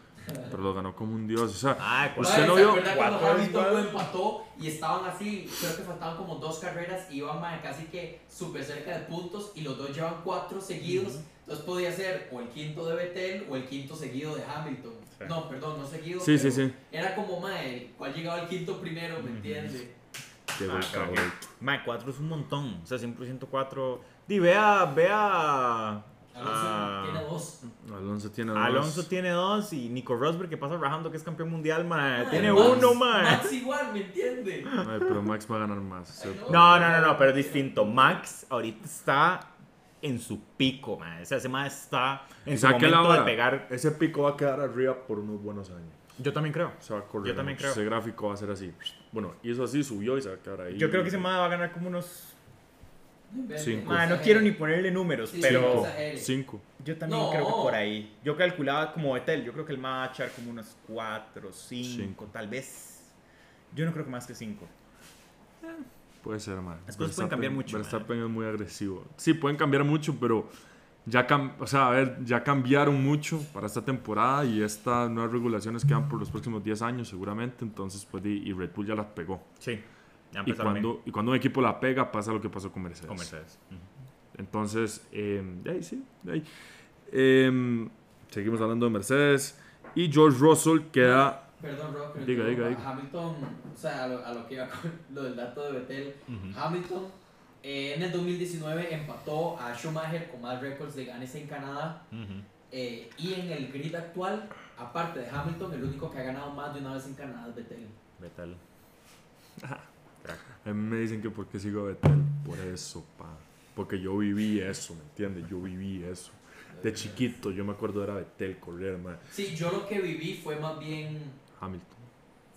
Pero lo ganó como un dios. O sea, ah pues, ¿Usted Mae, no ¿se vio acuerda cuando cuatro Hamilton igual? lo empató y estaban así? Creo que faltaban como dos carreras, iban mae, casi que súper cerca de puntos y los dos llevan cuatro seguidos. Entonces podía ser o el quinto de Vettel o el quinto seguido de Hamilton. Sí. No, perdón, no seguido. Sí, sí, pero sí. Era como mae, cuál llegaba al quinto primero, ¿me entiendes? Llegó Ah, el cabrón. que- Ma, 4 es un montón. O sea, 100% 4. Di, vea, vea. Alonso tiene dos. Alonso tiene dos. Alonso tiene dos y Nico Rosberg que pasa rajando que es campeón mundial, ma. Mae, Tiene Max- uno, ma. Max igual, ¿me entiendes? Ay, pero Max va a ganar más. Ay, No, no, no, no, pero es distinto. Max ahorita está en su pico, ma. O sea, ese ma está en su ¿Sabe qué momento la de pegar. Ese pico va a quedar arriba por unos buenos años. Yo también creo. Se va a correr. Yo también creo. Ese gráfico va a ser así. Bueno, hizo así, subió y se va a quedar ahí. Yo creo que ese ma va a ganar como unos. Cinco. Ma, no quiero ni ponerle números, Sí, pero. Cinco. Yo también No. creo que por ahí. Yo calculaba como Betel. Yo creo que el ma va a echar como unos 4, 5, Cinco. tal vez. Yo no creo que más que 5. Puede ser, man. Las cosas pueden cambiar mucho, Verstappen es muy agresivo. Sí, pueden cambiar mucho, pero ya, cam- o sea, a ver, ya cambiaron mucho para esta temporada y estas nuevas regulaciones quedan por los próximos 10 años seguramente, entonces pues y, y Red Bull ya las pegó. Sí. Ya Y cuando, y cuando un equipo la pega pasa lo que pasó con Mercedes. con Mercedes. Entonces, eh, de ahí sí, de ahí. Eh, seguimos hablando de Mercedes y George Russell queda... Perdón, Rob, pero Diga, diga, diga. Hamilton, o sea, a lo, a lo que iba con lo del dato de Vettel, Ujú. Hamilton eh, en el 2019 empató a Schumacher con más récords de ganes en Canadá eh, y en el grid actual, aparte de Hamilton, el único que ha ganado más de una vez en Canadá es Vettel. Vettel. A mí me dicen que por qué sigo a Vettel. Por eso, pa. Porque yo viví eso, ¿me entiendes? Yo viví eso. De chiquito, yo me acuerdo era Vettel correr, man. Sí, yo lo que viví fue más bien, Hamilton.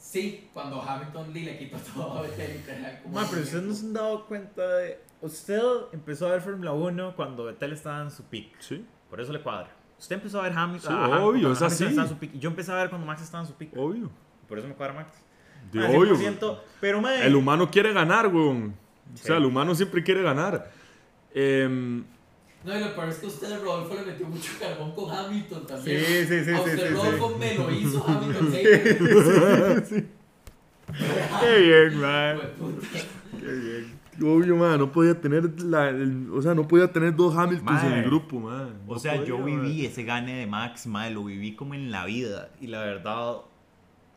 Sí, cuando Hamilton le le quitó todo a Vettel. literal, como Ma, pero ustedes no se han dado cuenta de... Usted empezó a ver Fórmula 1 cuando Vettel estaba en su pick. Sí, Por eso le cuadra. Usted empezó a ver Hamilton. Sí, ajá, obvio, cuando es Hamilton así. estaba en su pick. Y Yo empecé a ver cuando Max estaba en su pick. obvio. Por eso me cuadra Max. De obvio. 100%, Pero, ma, El humano quiere ganar, weón. O sea, el humano siempre quiere ganar. Em, No, y lo peor es que usted, Rodolfo, le metió mucho carbón con Hamilton también. Sí, sí, sí, A sí, usted, sí, Rodolfo, sí. me lo hizo Hamilton. Sí. Qué bien, man. Qué bien. obvio, man. No podía tener la, el- o sea, no podía tener dos Hamiltons en el grupo, man. O sea, yo viví man. ese gane de Max, mae, lo viví como en la vida. Y la verdad,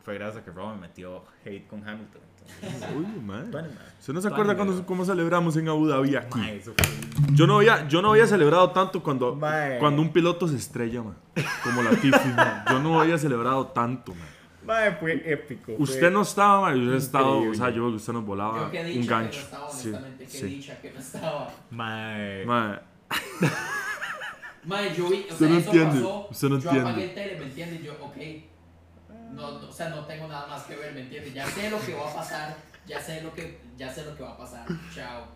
fue gracias a que Rob me metió hate con Hamilton. Entonces, Obvio, man. Bueno, mae. ¿Usted no se acuerda cuando, cómo celebramos en Abu Dhabi aquí? mae, eso fue... Yo no había, yo no había celebrado tanto cuando, cuando un piloto se estrella, man. Como la Tiffy, man. Yo no había celebrado tanto, man. Mae, fue épico. Usted no estaba, man. Yo hubiera estado, o sea, yo usted nos volaba Yo un dicha que no gancho. estaba, Sí, honestamente, qué sí. dicha que no estaba. Mae. Man, Mae, yo vi, o Usted sea, no eso entiende, pasó, usted no yo entiende. apagué el tele, ¿me entiendes? Yo, ok, no, no, o sea, no tengo nada más que ver, ¿me entiendes? Ya sé lo que va a pasar, ya sé lo que, ya sé lo que va a pasar, chao.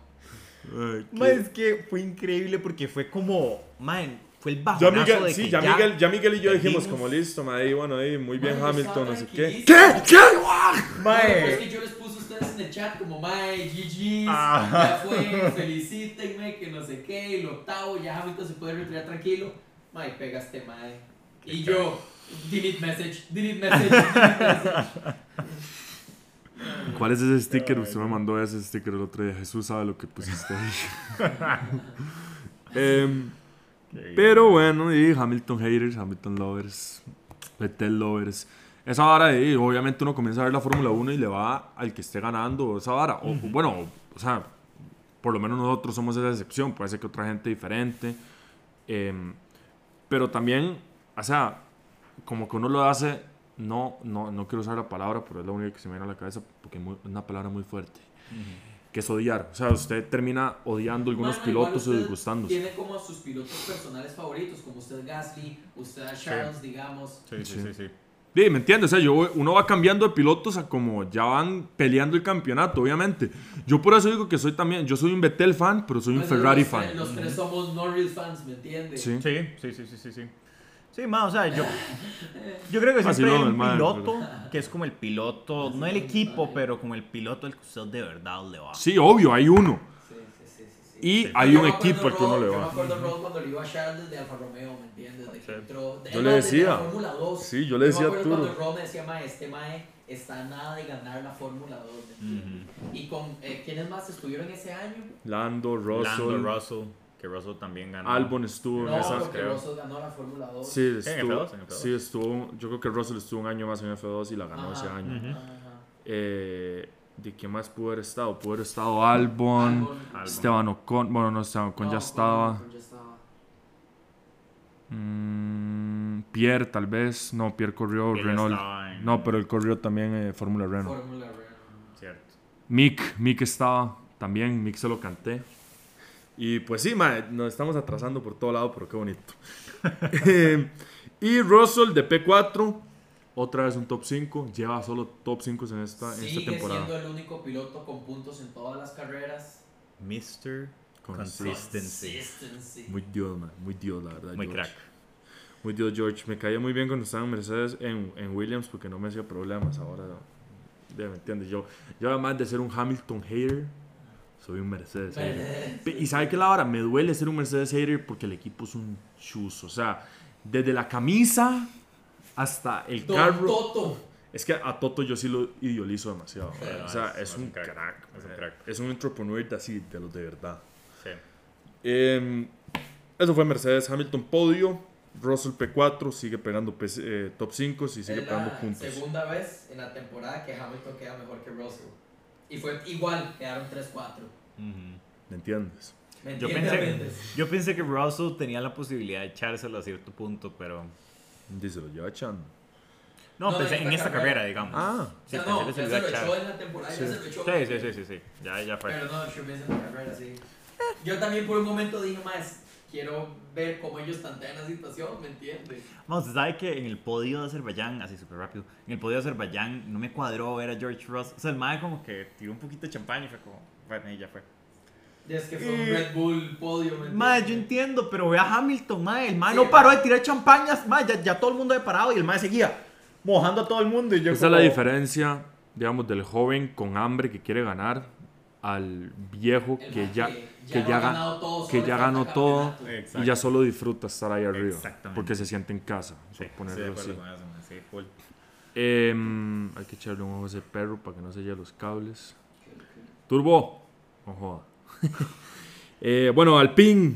ay, es que fue increíble porque fue como, man, fue el Ya bajonazo Miguel, de sí, que ya, Miguel, ya Miguel y yo dijimos como listo, man, ahí, bueno, ahí, muy bien Hamilton, no sé qué. ¿Qué? ¿Qué? Mae. es que yo les puse a ustedes en el chat como, mae, GG's, Ajá. ya fue, felicítenme, que no sé qué, el octavo, ya Hamilton se puede retirar tranquilo. Mae, pegaste, mae. Y yo, delete message, delete message, delete message. ¿Cuál es ese sticker? Usted me mandó ese sticker el otro día. Jesús sabe lo que pusiste ahí. Em, pero bueno, y Hamilton haters, Hamilton lovers, Vettel lovers. Esa vara de, obviamente uno comienza a ver la Fórmula 1 y le va al que esté ganando esa vara. O, Bueno, o sea, por lo menos nosotros somos esa excepción. Puede ser que otra gente diferente. Em, pero también, o sea, como que uno lo hace, no, no, no quiero usar la palabra, pero es la única que se me viene a la cabeza porque es muy- es una palabra muy fuerte. Que es odiar. O sea, usted termina odiando algunos igual pilotos o disgustándose. Tiene como a sus pilotos personales favoritos, como usted Gasly, usted Charles, digamos. Sí, sí, sí, sí. Sí, ¿me entiendes? O sea, yo, uno va cambiando de pilotos a como ya van peleando el campeonato, obviamente. Yo por eso digo que soy también, yo soy un Vettel fan, pero soy un Pues, Ferrari los fan. Los tres somos Norris fans, ¿me entiendes? Sí. Sí, sí, sí, sí, sí, sí. Ma, o sea, yo, yo creo que siempre Vacilón, hay un el mae, piloto que es como el piloto, no el equipo, pero como el piloto al que usted de verdad le va. Sí, obvio, hay uno. Sí, sí, sí, sí, sí. Y Sí. hay un equipo al que uno le Yo me va. acuerdo Rod cuando le iba a Charles de Alfa Romeo, ¿me entiendes? De que entró, de- Yo no, le decía. la Fórmula 2. Sí, yo le decía Yo a me acuerdo Arturo. cuando Rod me decía, mae, este mae está a nada de ganar la Fórmula 2, ¿me entiendes? Y con, eh, ¿quiénes más estuvieron ese año? Lando, Russell, Lando Russell, que Russell también ganó. Albon estuvo No, en esa. porque creo. Russell ganó la Fórmula 2. Sí, en estuvo, F2, en F2. sí, estuvo. Yo creo que Russell estuvo un año más en F2 y la ganó ese Ajá, año. Ujú. ajá. Eh, ¿De qué más pudo haber estado? Pudo haber estado Albon, Albon. Esteban Ocon. Bueno, no, Esteban Ocon No, ya estaba. Ocon ya estaba. Mm, Pierre, tal vez. No, Pierre corrió Él Renault. en- No, pero él corrió también eh, Fórmula Renault. Fórmula Renault. Cierto. Mick, Mick estaba también. Mick se lo canté. Y pues sí, mae, nos estamos atrasando por todo lado, pero qué bonito. Eh, y Russell de P4, otra vez un top 5. Lleva solo top 5 en esta, en esta Sigue temporada. siendo el único piloto con puntos en todas las carreras. Mr. Consistency. Muy Dios, man. Muy Dios, la verdad. Muy George. crack. Muy Dios, George. Me caía muy bien cuando estaba en Mercedes, en, en Williams, porque no me hacía problemas. Ahora, ya me entiendes. Yo, yo además de ser un Hamilton hater, Soy un Mercedes hater. Pe- Y sabe que la hora me duele ser un Mercedes hater porque el equipo es un chus. O sea, desde la camisa hasta el Don carro. Toto. Es que a Toto yo sí lo idealizo demasiado. Sí, o sea, es- un crack. crack, es un eh, crack. Es un entrepreneur así, de los de verdad. Sí. Em, eso fue Mercedes Hamilton podio. Russell P4 sigue pegando P- eh, top 5 y sigue es pegando la puntos. segunda vez en la temporada que Hamilton queda mejor que Russell. Y fue igual, quedaron 3-4. Ujú. ¿Me entiendes? ¿Me Yo entiendes, pensé, Méndez? yo pensé que Russell tenía la posibilidad de echárselo a cierto punto, pero... Dice, lo lleva echando. No, No, pensé en en esta esta carrera. carrera, digamos. Ah. Sí, o sea, pensé no, que ya se lo echó en la temporada, Sí. ya se lo echó. Sí, sí, sí, sí, sí. Ya, ya fue. Pero no, Schumacher en la carrera, sí. Yo también por un momento dije, más, quiero ver cómo ellos tantean la situación, ¿me entiendes? Vamos, usted sabe que en el podio de Azerbaiyán, así súper rápido, en el podio de Azerbaiyán no me cuadró ver a George Russell. O sea, el mae como que tiró un poquito de champán y fue como, bueno, y ya fue. Es que fue un Y- Red Bull podio, ¿me Mae, yo entiendo, pero ve a Hamilton, mae. El mae Sí, no paró de tirar champañas, mae. Ya, ya todo el mundo había parado y el mae seguía mojando a todo el mundo. Y yo Esa es como- la diferencia, digamos, del joven con hambre que quiere ganar al viejo que ya, que ya, ha ga- ganado todo, que ya ganó todo y ya solo disfruta estar ahí arriba. Porque se siente en casa, Sí, ponerlo así. sí. Em, hay que echarle un ojo a ese perro para que no se lleve los cables. Turbo. No joda. Eh, bueno, Alpine.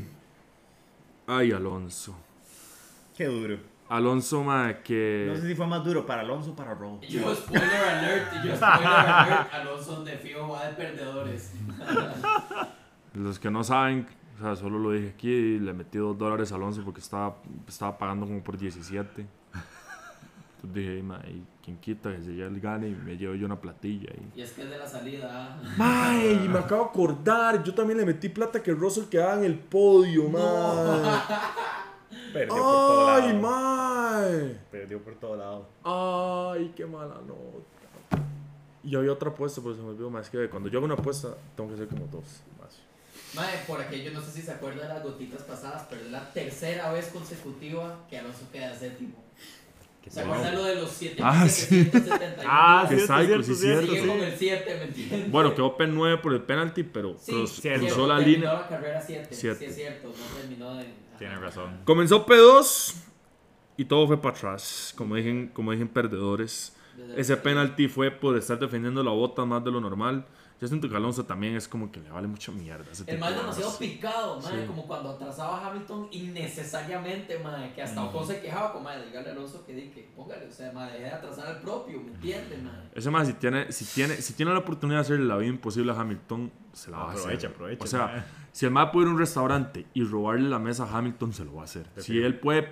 Ay, Alonso. Qué duro. Alonso, ma, que... No sé si fue más duro para Alonso o para. Y Yo, spoiler alert, yo, spoiler alert, Alonso de fijo va de perdedores. Los que no saben, o sea, solo lo dije aquí y le metí dos dólares a Alonso porque estaba, estaba pagando como por 17. Entonces dije, ma, y quien quita que se lleve el gane y me llevo yo una platilla. Y... Y es que es de la salida. ah. Y me acabo de acordar, yo también le metí plata que Russell quedaba en el podio, No. mae. Perdió por todo Ay, lado. mae. Perdió por todo lado. Ay, qué mala nota. Y había otra apuesta, pues se me olvidó más que cuando yo hago una apuesta, tengo que hacer como dos. Más. Mae, por aquello, no sé si se acuerda de las gotitas pasadas, pero es la tercera vez consecutiva que Alonso queda séptimo. ¿Se bueno. acuerdan lo de los 7 Ah, sí. Ah, sí, cierto, sí, cierto, cierto, Sigue sí. con el 7, ¿me entiendes? Bueno, quedó P9 por el penalty, pero Sí, cruzó la terminó línea. la carrera 7. Siete. Sí, es cierto, no terminó de. Tiene ajá. razón. Comenzó P2 y todo fue para atrás, como dije, como dije perdedores. Ese penalti fue por estar defendiendo la bota más de lo normal. Yo siento que Alonso también es como que le vale mucha mierda. ese El mal de demasiado picado, mae, Sí. como cuando atrasaba a Hamilton innecesariamente, mae, que hasta Ocon se quejaba con mae, dígale a Alonso que di que póngale, o sea, mae, deje de atrasar al propio, ¿me entiendes, mae? Ese más, si tiene, si, tiene, si tiene la oportunidad de hacerle la vida imposible a Hamilton, se la va a hacer. Aprovecha, aprovecha, O sea. Si el más puede ir a un restaurante y robarle la mesa a Hamilton, se lo va a hacer. Si él puede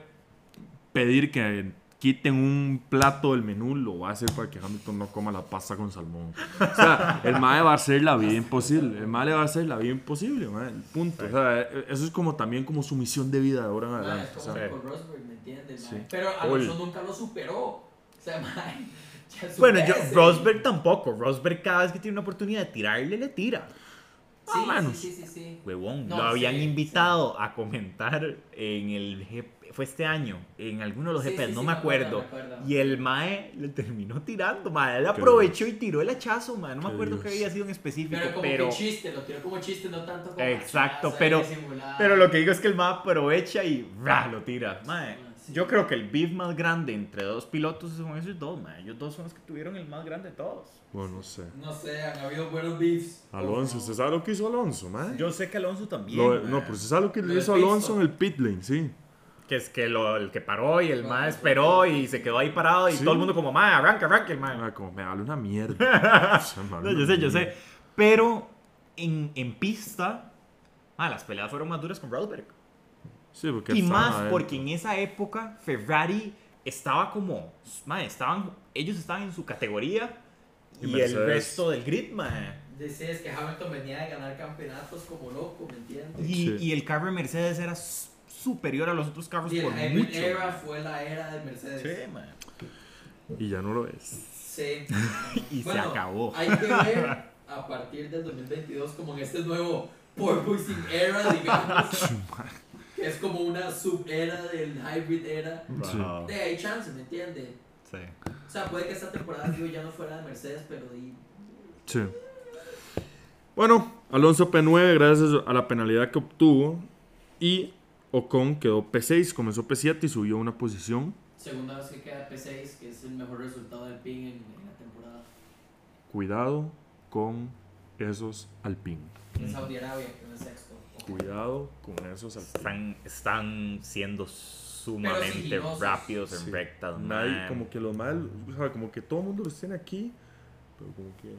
pedir que quiten un plato del menú, lo va a hacer para que Hamilton no coma la pasta con salmón. O sea, el mae va a hacer la vida imposible. El mae le va a hacer la vida imposible, mae, punto. O sea, eso es como también como su misión de vida de ahora en Mae, adelante. es o como sea, con Rosberg, ¿me entiendes, Sí. mae? Pero Alonso nunca lo superó. O sea, mae, Bueno, yo. Rosberg tampoco. Rosberg cada vez que tiene una oportunidad de tirarle, le tira. Sí, sí, sí, sí, sí. Huevón, No, lo habían sí, invitado a comentar en el GP, fue este año, en alguno de los Sí, GPs, sí, no sí, me acuerdo, acuerdo. me acuerdo. Y el Mae le terminó tirando, Mae. Él aprovechó y tiró el hachazo, Mae. No me acuerdo Dios. qué había sido en específico, Pero como pero. que chiste, lo tiró como chiste, no tanto como Exacto, hachazo pero-. Pero lo que digo es que el Mae aprovecha y ¡ra! lo tira. Mae, sí. Yo creo que el beef más grande entre dos pilotos son esos dos, Mae. Ellos dos son los que tuvieron el más grande de todos. bueno, no sé. No sé, han habido buenos beefs. Alonso, ¿usted sabe lo que hizo Alonso, mae? Yo sé que Alonso también. Lo- no, pero usted sabe lo que le hizo Alonso en el pit lane, sí. Que es que lo, el que paró y el Ah, sí. esperó y se quedó ahí parado y Sí. todo el mundo como, mae, arranca, arranca el mae. Ah, como me vale una mierda. O sea, me vale No, yo una sé, yo sé. Pero en, en pista, mae, las peleas fueron más duras con Rosberg. Sí, porque Y más adentro. porque en esa época Ferrari estaba como, mae, estaban, ellos estaban en su categoría Y y, el Mercedes. resto del grid, mae. Decías que Hamilton venía de ganar campeonatos como loco, ¿me entiendes? Y, Sí. y el carro de Mercedes era superior a los otros carros Y el por Hybrid mucho. Era fue la era de Mercedes. Sí, mae. Y ya no lo es. Sí. Y se acabó. Hay que ver a partir del 2022 como en este nuevo Porpoising Era, digamos. es como una sub-era del Hybrid Era. Sí. Wow. De hay chance, ¿me entiendes? Sí. O sea, puede que esta temporada digo, ya no fuera de Mercedes, pero di- Sí. Bueno, Alonso P9 gracias a la penalidad que obtuvo y Ocon quedó P6, comenzó P7 y subió una posición. Segunda vez que queda P6, que es el mejor resultado del PIN en, en la temporada. Cuidado con esos Alpine. En Saudi Arabia, que es el sexto. Cuidado con esos. Están, están siendo sumamente rápidos en Sí. rectas. Man. como que los mal, o sea, como que todo el mundo los tiene aquí, pero como que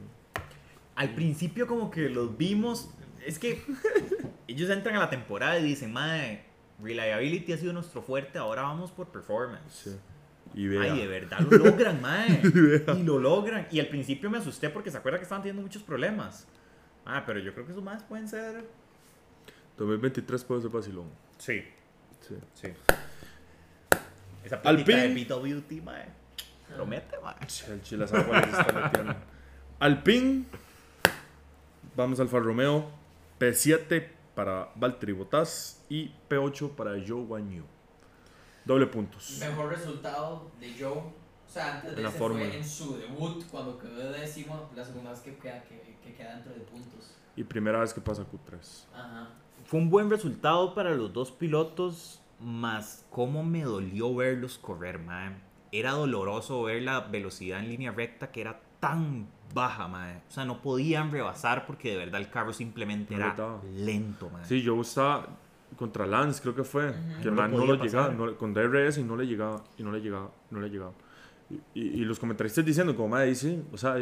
Al principio como que los vimos, es que ellos entran a la temporada y dicen, madre, reliability ha sido nuestro fuerte, ahora vamos por performance. sí. Y vea, Ay, de verdad lo logran, mae. y lo logran. Y al principio me asusté porque se acuerda que estaban teniendo muchos problemas. Ah, pero yo creo que esos más pueden ser. 2023 puede ser vacilón. Sí, Sí. sí. Esa platita de BWT, mae. Promete, mae. El chile sabe cuál se está metiendo. Alpine, vamos Alfa Romeo, P7 para Valtteri Bottas y P8 para Joe Guan Yu. Doble puntos. Mejor resultado de Joe. O sea, antes de En la ese fórmula. fue en su debut, cuando quedó de décimo, la segunda vez que queda, que, que queda dentro de puntos. Y primera vez que pasa Q3. Ajá. Fue un buen resultado para los dos pilotos, más cómo me dolió verlos correr, mae. Era doloroso ver la velocidad en línea recta que era tan baja, mae. O sea, no podían rebasar porque de verdad el carro simplemente No era les daba. lento, mae. Sí, Joe estaba contra Lance, creo que fue. Que el No man lo no lo llegaba, pasar. no- con DRS y no le llegaba, y no le llegaba, no le llegaba. Y, y- y los comentaristas diciendo, como madre dice, o sea,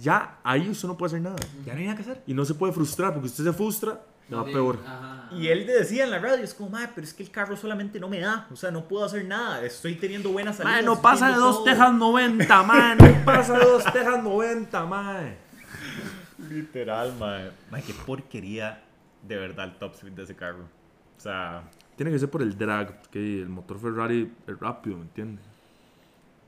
ya ahí usted no puede hacer nada. Ya no hay nada que hacer. Y no se puede frustrar, porque usted se frustra, bien, peor. Ajá. Y él decía en la radio, es como, madre, pero es que el carro solamente no me da. O sea, no puedo hacer nada. Estoy teniendo buenas salidas. Mae, no pasa de dos todo". Tejas 90, man. No pasa de dos Tejas 90, man. Literal, mae. Mae, qué porquería de verdad el top speed de ese carro. O sea, Tiene que ser por el drag, que el motor Ferrari es rápido, ¿me entiendes?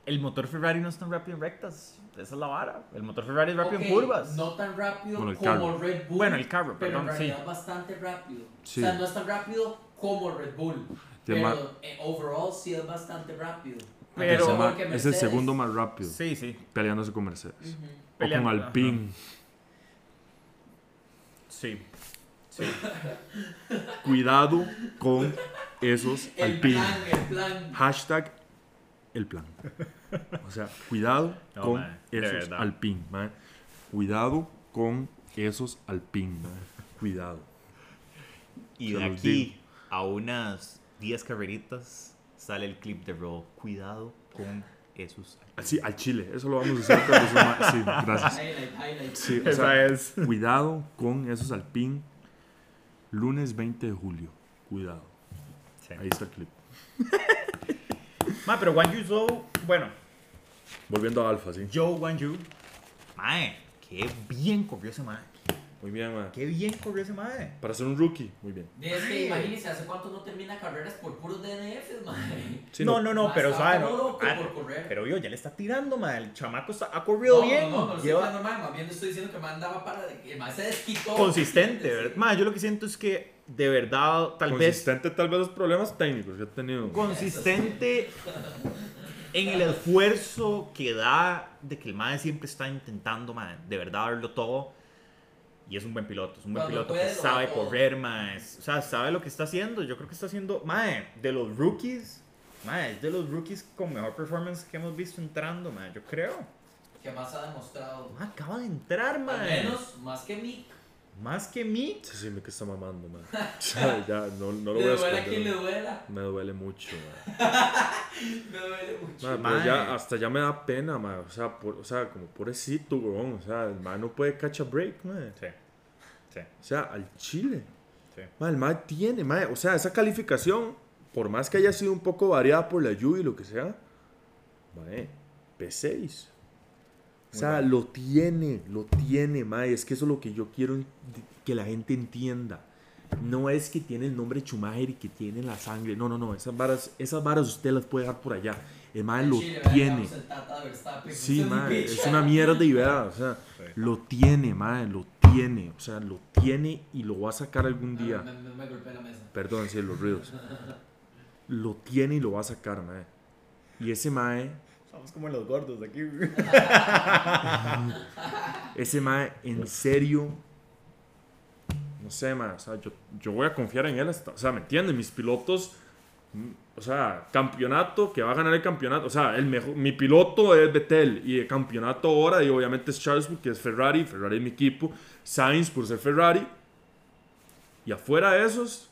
El motor Ferrari no es tan rápido en rectas. Esa es la vara. El motor Ferrari es rápido en curvas. No tan rápido Bueno, como carro. Red Bull. Bueno, el carro, pero perdón, en sí. realidad bastante rápido. Sí. O sea, no es tan rápido como Red Bull. Pero eh, overall sí es bastante rápido. Pero- es, el es segundo más rápido, Sí, sí. peleándose con Mercedes. O Peleando, con Alpine. Sí. Sí. Cuidado con esos El Alpine. plan, el plan. Hashtag el plan. O sea, cuidado No, con de esos. Alpine, mae. Cuidado con esos Alpine, mae. Cuidado. Y de aquí digo. a unas 10 carreritas sale el clip de Raw. Cuidado con esos. Así, al chile. Eso lo vamos a hacer cuando Sí, gracias. Sí, o sea, es. cuidado con esos Alpine. Lunes 20 de julio. Cuidado. Ahí está el clip. Ma, pero Wan Yu Zhou, bueno, Volviendo a Alfa, sí. Joe Wan Yu. Mae, qué bien corrió ese mae. Muy bien, mae. Qué bien corrió ese mae. Para ser un rookie, muy bien. Es que imagínense, ¿hace cuánto no termina carreras por puros DNFs? Sí, no, no, no, Ma, pero sabe, no. loco Ah, por correr. pero yo ya le está tirando, mae. El chamaco está- ha corrido bien. No, no, no, no lleva diciendo mal, más bien estoy diciendo que el man daba para. que El man se desquitó. consistente, ¿verdad? Mae, yo lo que siento es que de verdad, tal vez Consistente, tal vez los problemas técnicos que ha tenido. consistente en el esfuerzo que da de que el mae siempre está intentando, mae, de verdad darlo todo. Y es un buen piloto, es un buen Cuando piloto puede, que sabe correr, mae. O sea, sabe lo que está haciendo. Yo creo que está haciendo, mae, de los rookies, mae, es de los rookies con mejor performance que hemos visto entrando, mae, yo creo. Que más ha demostrado. Acaba de entrar, Al mae. menos, más que mí. Más que mí. Sí, sí, me que está mamando, man. Ya, ya, no, no lo le voy a duele a quien le esconder. duela. Me duele mucho, man. Me duele mucho. Ma, pero Mae. ya, hasta ya me da pena, man. O sea, por, o sea, como pobrecito, weón. O sea, el man no puede catch a break, man. Sí, sí, O sea, al chile. sí. El man tiene, man. O sea, esa calificación, por más que haya sido un poco variada por la lluvia y lo que sea, mae, P6. O sea, lo tiene, lo tiene, mae. Es que eso es lo que yo quiero que la gente entienda. No es que tiene el nombre Schumacher y que tiene la sangre. No, no, no. Esas varas, esas varas usted las puede dejar por allá. El mae lo tiene. Digamos, el Tata de Verstappen, Sí, mae, es una mierda y verdad, o sea, Sí. lo tiene, mae, lo tiene, o sea, lo tiene y lo va a sacar algún día. Me, me, me golpeé la mesa. Perdón, sí, los ruidos. Lo tiene y lo va a sacar, mae. Y ese mae, Somos como los gordos aquí. ese mae, en serio, no sé, ma, o sea, yo, yo voy a confiar en él o sea, ¿me entiendes? Mis pilotos, mm, o sea, campeonato, que va a ganar el campeonato, o sea, el mejor, mi piloto es Vettel y el campeonato ahora, y obviamente es Charles porque es Ferrari, Ferrari es mi equipo, Sainz por ser Ferrari, y afuera de esos,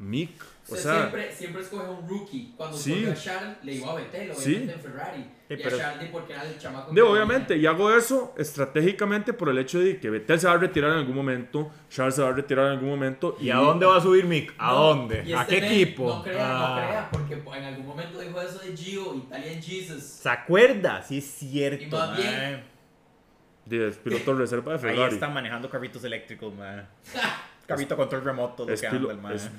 Mick, O o sea, sea, siempre, siempre escoge un rookie. Cuando Sí. escogió a Charles, le iba a Vettel, Sí. obviamente en Ferrari. Sí, y pero- a Charles, porque era el chamaco. de, obviamente, y hago eso estratégicamente por el hecho de que Vettel se va a retirar en algún momento, Charles se va a retirar en algún momento, ¿Y a dónde va a subir Mick? ¿A No, dónde? y ¿A este qué men, equipo? No crea, Ah. no crea, porque en algún momento dijo eso de Gio, Italian Jesus. ¿Se acuerda? Sí, es cierto. Y más bien- mae. de piloto de reserva de Ahí Ferrari. están manejando carritos eléctricos, man. Carrito control remoto, lo es que anda el man. es-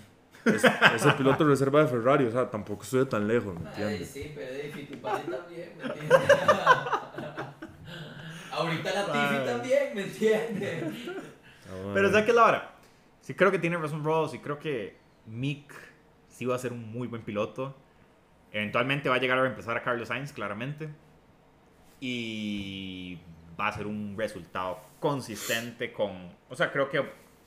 Es, es el piloto de reserva de Ferrari, o sea, tampoco estoy tan lejos, ¿me Ay, entiendes? sí, pero de Fittipaldi también, ¿me entiendes? Ahorita la Tiffy Ay. también, ¿me entiendes? Ah, Pero ¿sabes qué es la hora? Sí creo que tiene razón Ross y creo que Mick sí va a ser un muy buen piloto. Eventualmente va a llegar a reemplazar a Carlos Sainz, claramente. Y va a ser un resultado consistente con... O sea, creo que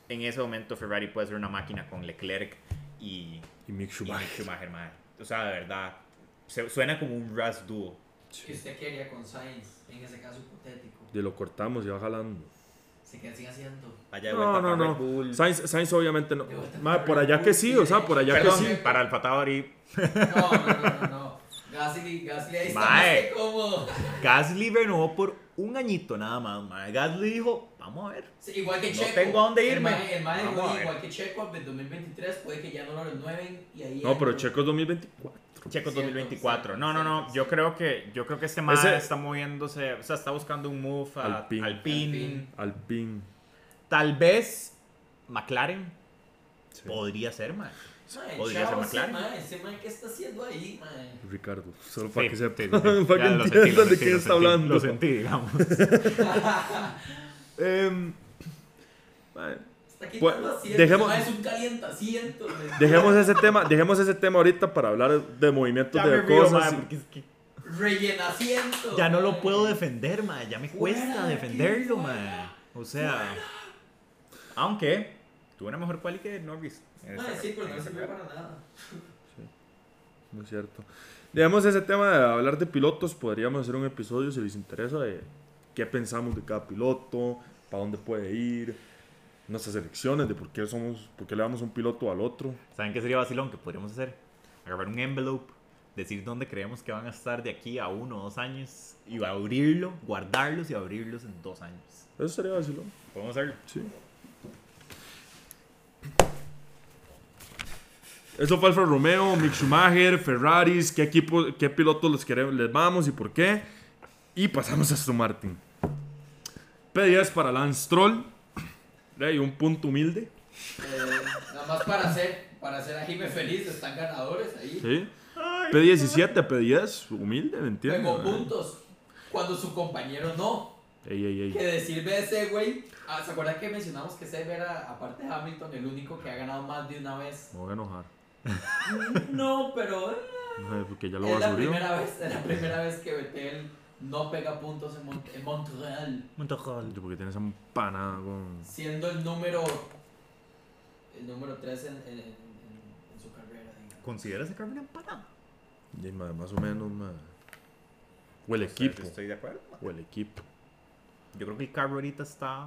en ese momento Ferrari puede ser una máquina con Leclerc y, Y Mick y Schumacher. Mick Schumacher, mae. O sea, de verdad, se- suena como un Ras dúo. ¿Qué usted quería con Sainz en ese caso hipotético? Y lo cortamos y va jalando. ¿Se queda sigue haciendo? Allá de No, no, no. Bull. Sainz, Sainz obviamente no. De vuelta Ma, para por allá Bull, que sí, o sea, por allá Perdón, que sí. para el Fatahori. No, no, no, no. Gasly, Gasly ahí está más Mae. que cómodo. Gasly renovó por un añito nada más, mae. Gasly dijo, vamos a ver. Sí, igual que No Checo. tengo a dónde El irme. mae- El mae Vamos a ver. igual que Checo, en 2023 puede que ya no lo renueven y ahí... No, pero. Checo es 2024. Checo Cierto, 2024. cierto, No, no, no. cierto, Yo creo que yo creo que este mae Ese- está moviéndose, o sea, está buscando un move a Alpine. Alpine. Alpine. Alpine. Tal vez McLaren Sí. podría ser, mae. Mae, Podría ser chao, McLaren. mae, ese mae, ¿qué está haciendo ahí, mae? Ricardo, solo para Sí, que sepa. sí, sí, sí. para que Ya lo sentí, entiendan de sentí, quién lo está sentí, hablando. Lo sentí, digamos. Ma, Está Pues, quitando asientos. dejemos- es un calienta asientos. dejemos ese tema, dejemos ese tema ahorita para hablar de movimientos Ya de río, cosas. y- es que asientos. ya no lo puedo defender, mae. Ya me cuesta Fuera, defenderlo, aquí, mae. O sea, aunque tuve una mejor quali que Norris. sí, pero para nada. No es cierto. Dejemos ese tema de hablar de pilotos. Podríamos hacer un episodio si les interesa de qué pensamos de cada piloto, para dónde puede ir, nuestras elecciones, de por qué somos, por qué le damos un piloto al otro. ¿Saben qué sería vacilón que podríamos hacer? Agarrar un envelope, decir dónde creemos que van a estar de aquí a uno o dos años y abrirlo, guardarlos y abrirlos en dos años. Eso sería vacilón. Podemos hacerlo. Sí. Eso fue Alfa Romeo, Mick Schumacher, Ferraris, qué equipo, qué pilotos les, queremos, les vamos y por qué. Y pasamos a Aston Martin. P10 para Lance Stroll. Y un punto humilde. Eh, nada más para hacer, para hacer a Jime feliz, están ganadores ahí. ¿sí? P17, P10, humilde, ¿me entiendes? Pegó puntos. Cuando su compañero no. Ey, ey, ey. Que decirme ese güey. Ah, ¿Se acuerdan que mencionamos que Seb era, aparte de Hamilton, el único que ha ganado más de una vez? Me voy a enojar. No, pero. eh, No, Porque ya lo Es la primera vez, es la primera vez que Betel no pega puntos en, Mon- en Montreal. Porque tiene esa empanada con... Siendo el número. El número 3 en, en- en- en su carrera, digamos. ¿Considera ese carro una empanada? Y, ma, más o menos, ma. O el equipo. Estoy de acuerdo. O el equipo. Yo creo que el carro ahorita está...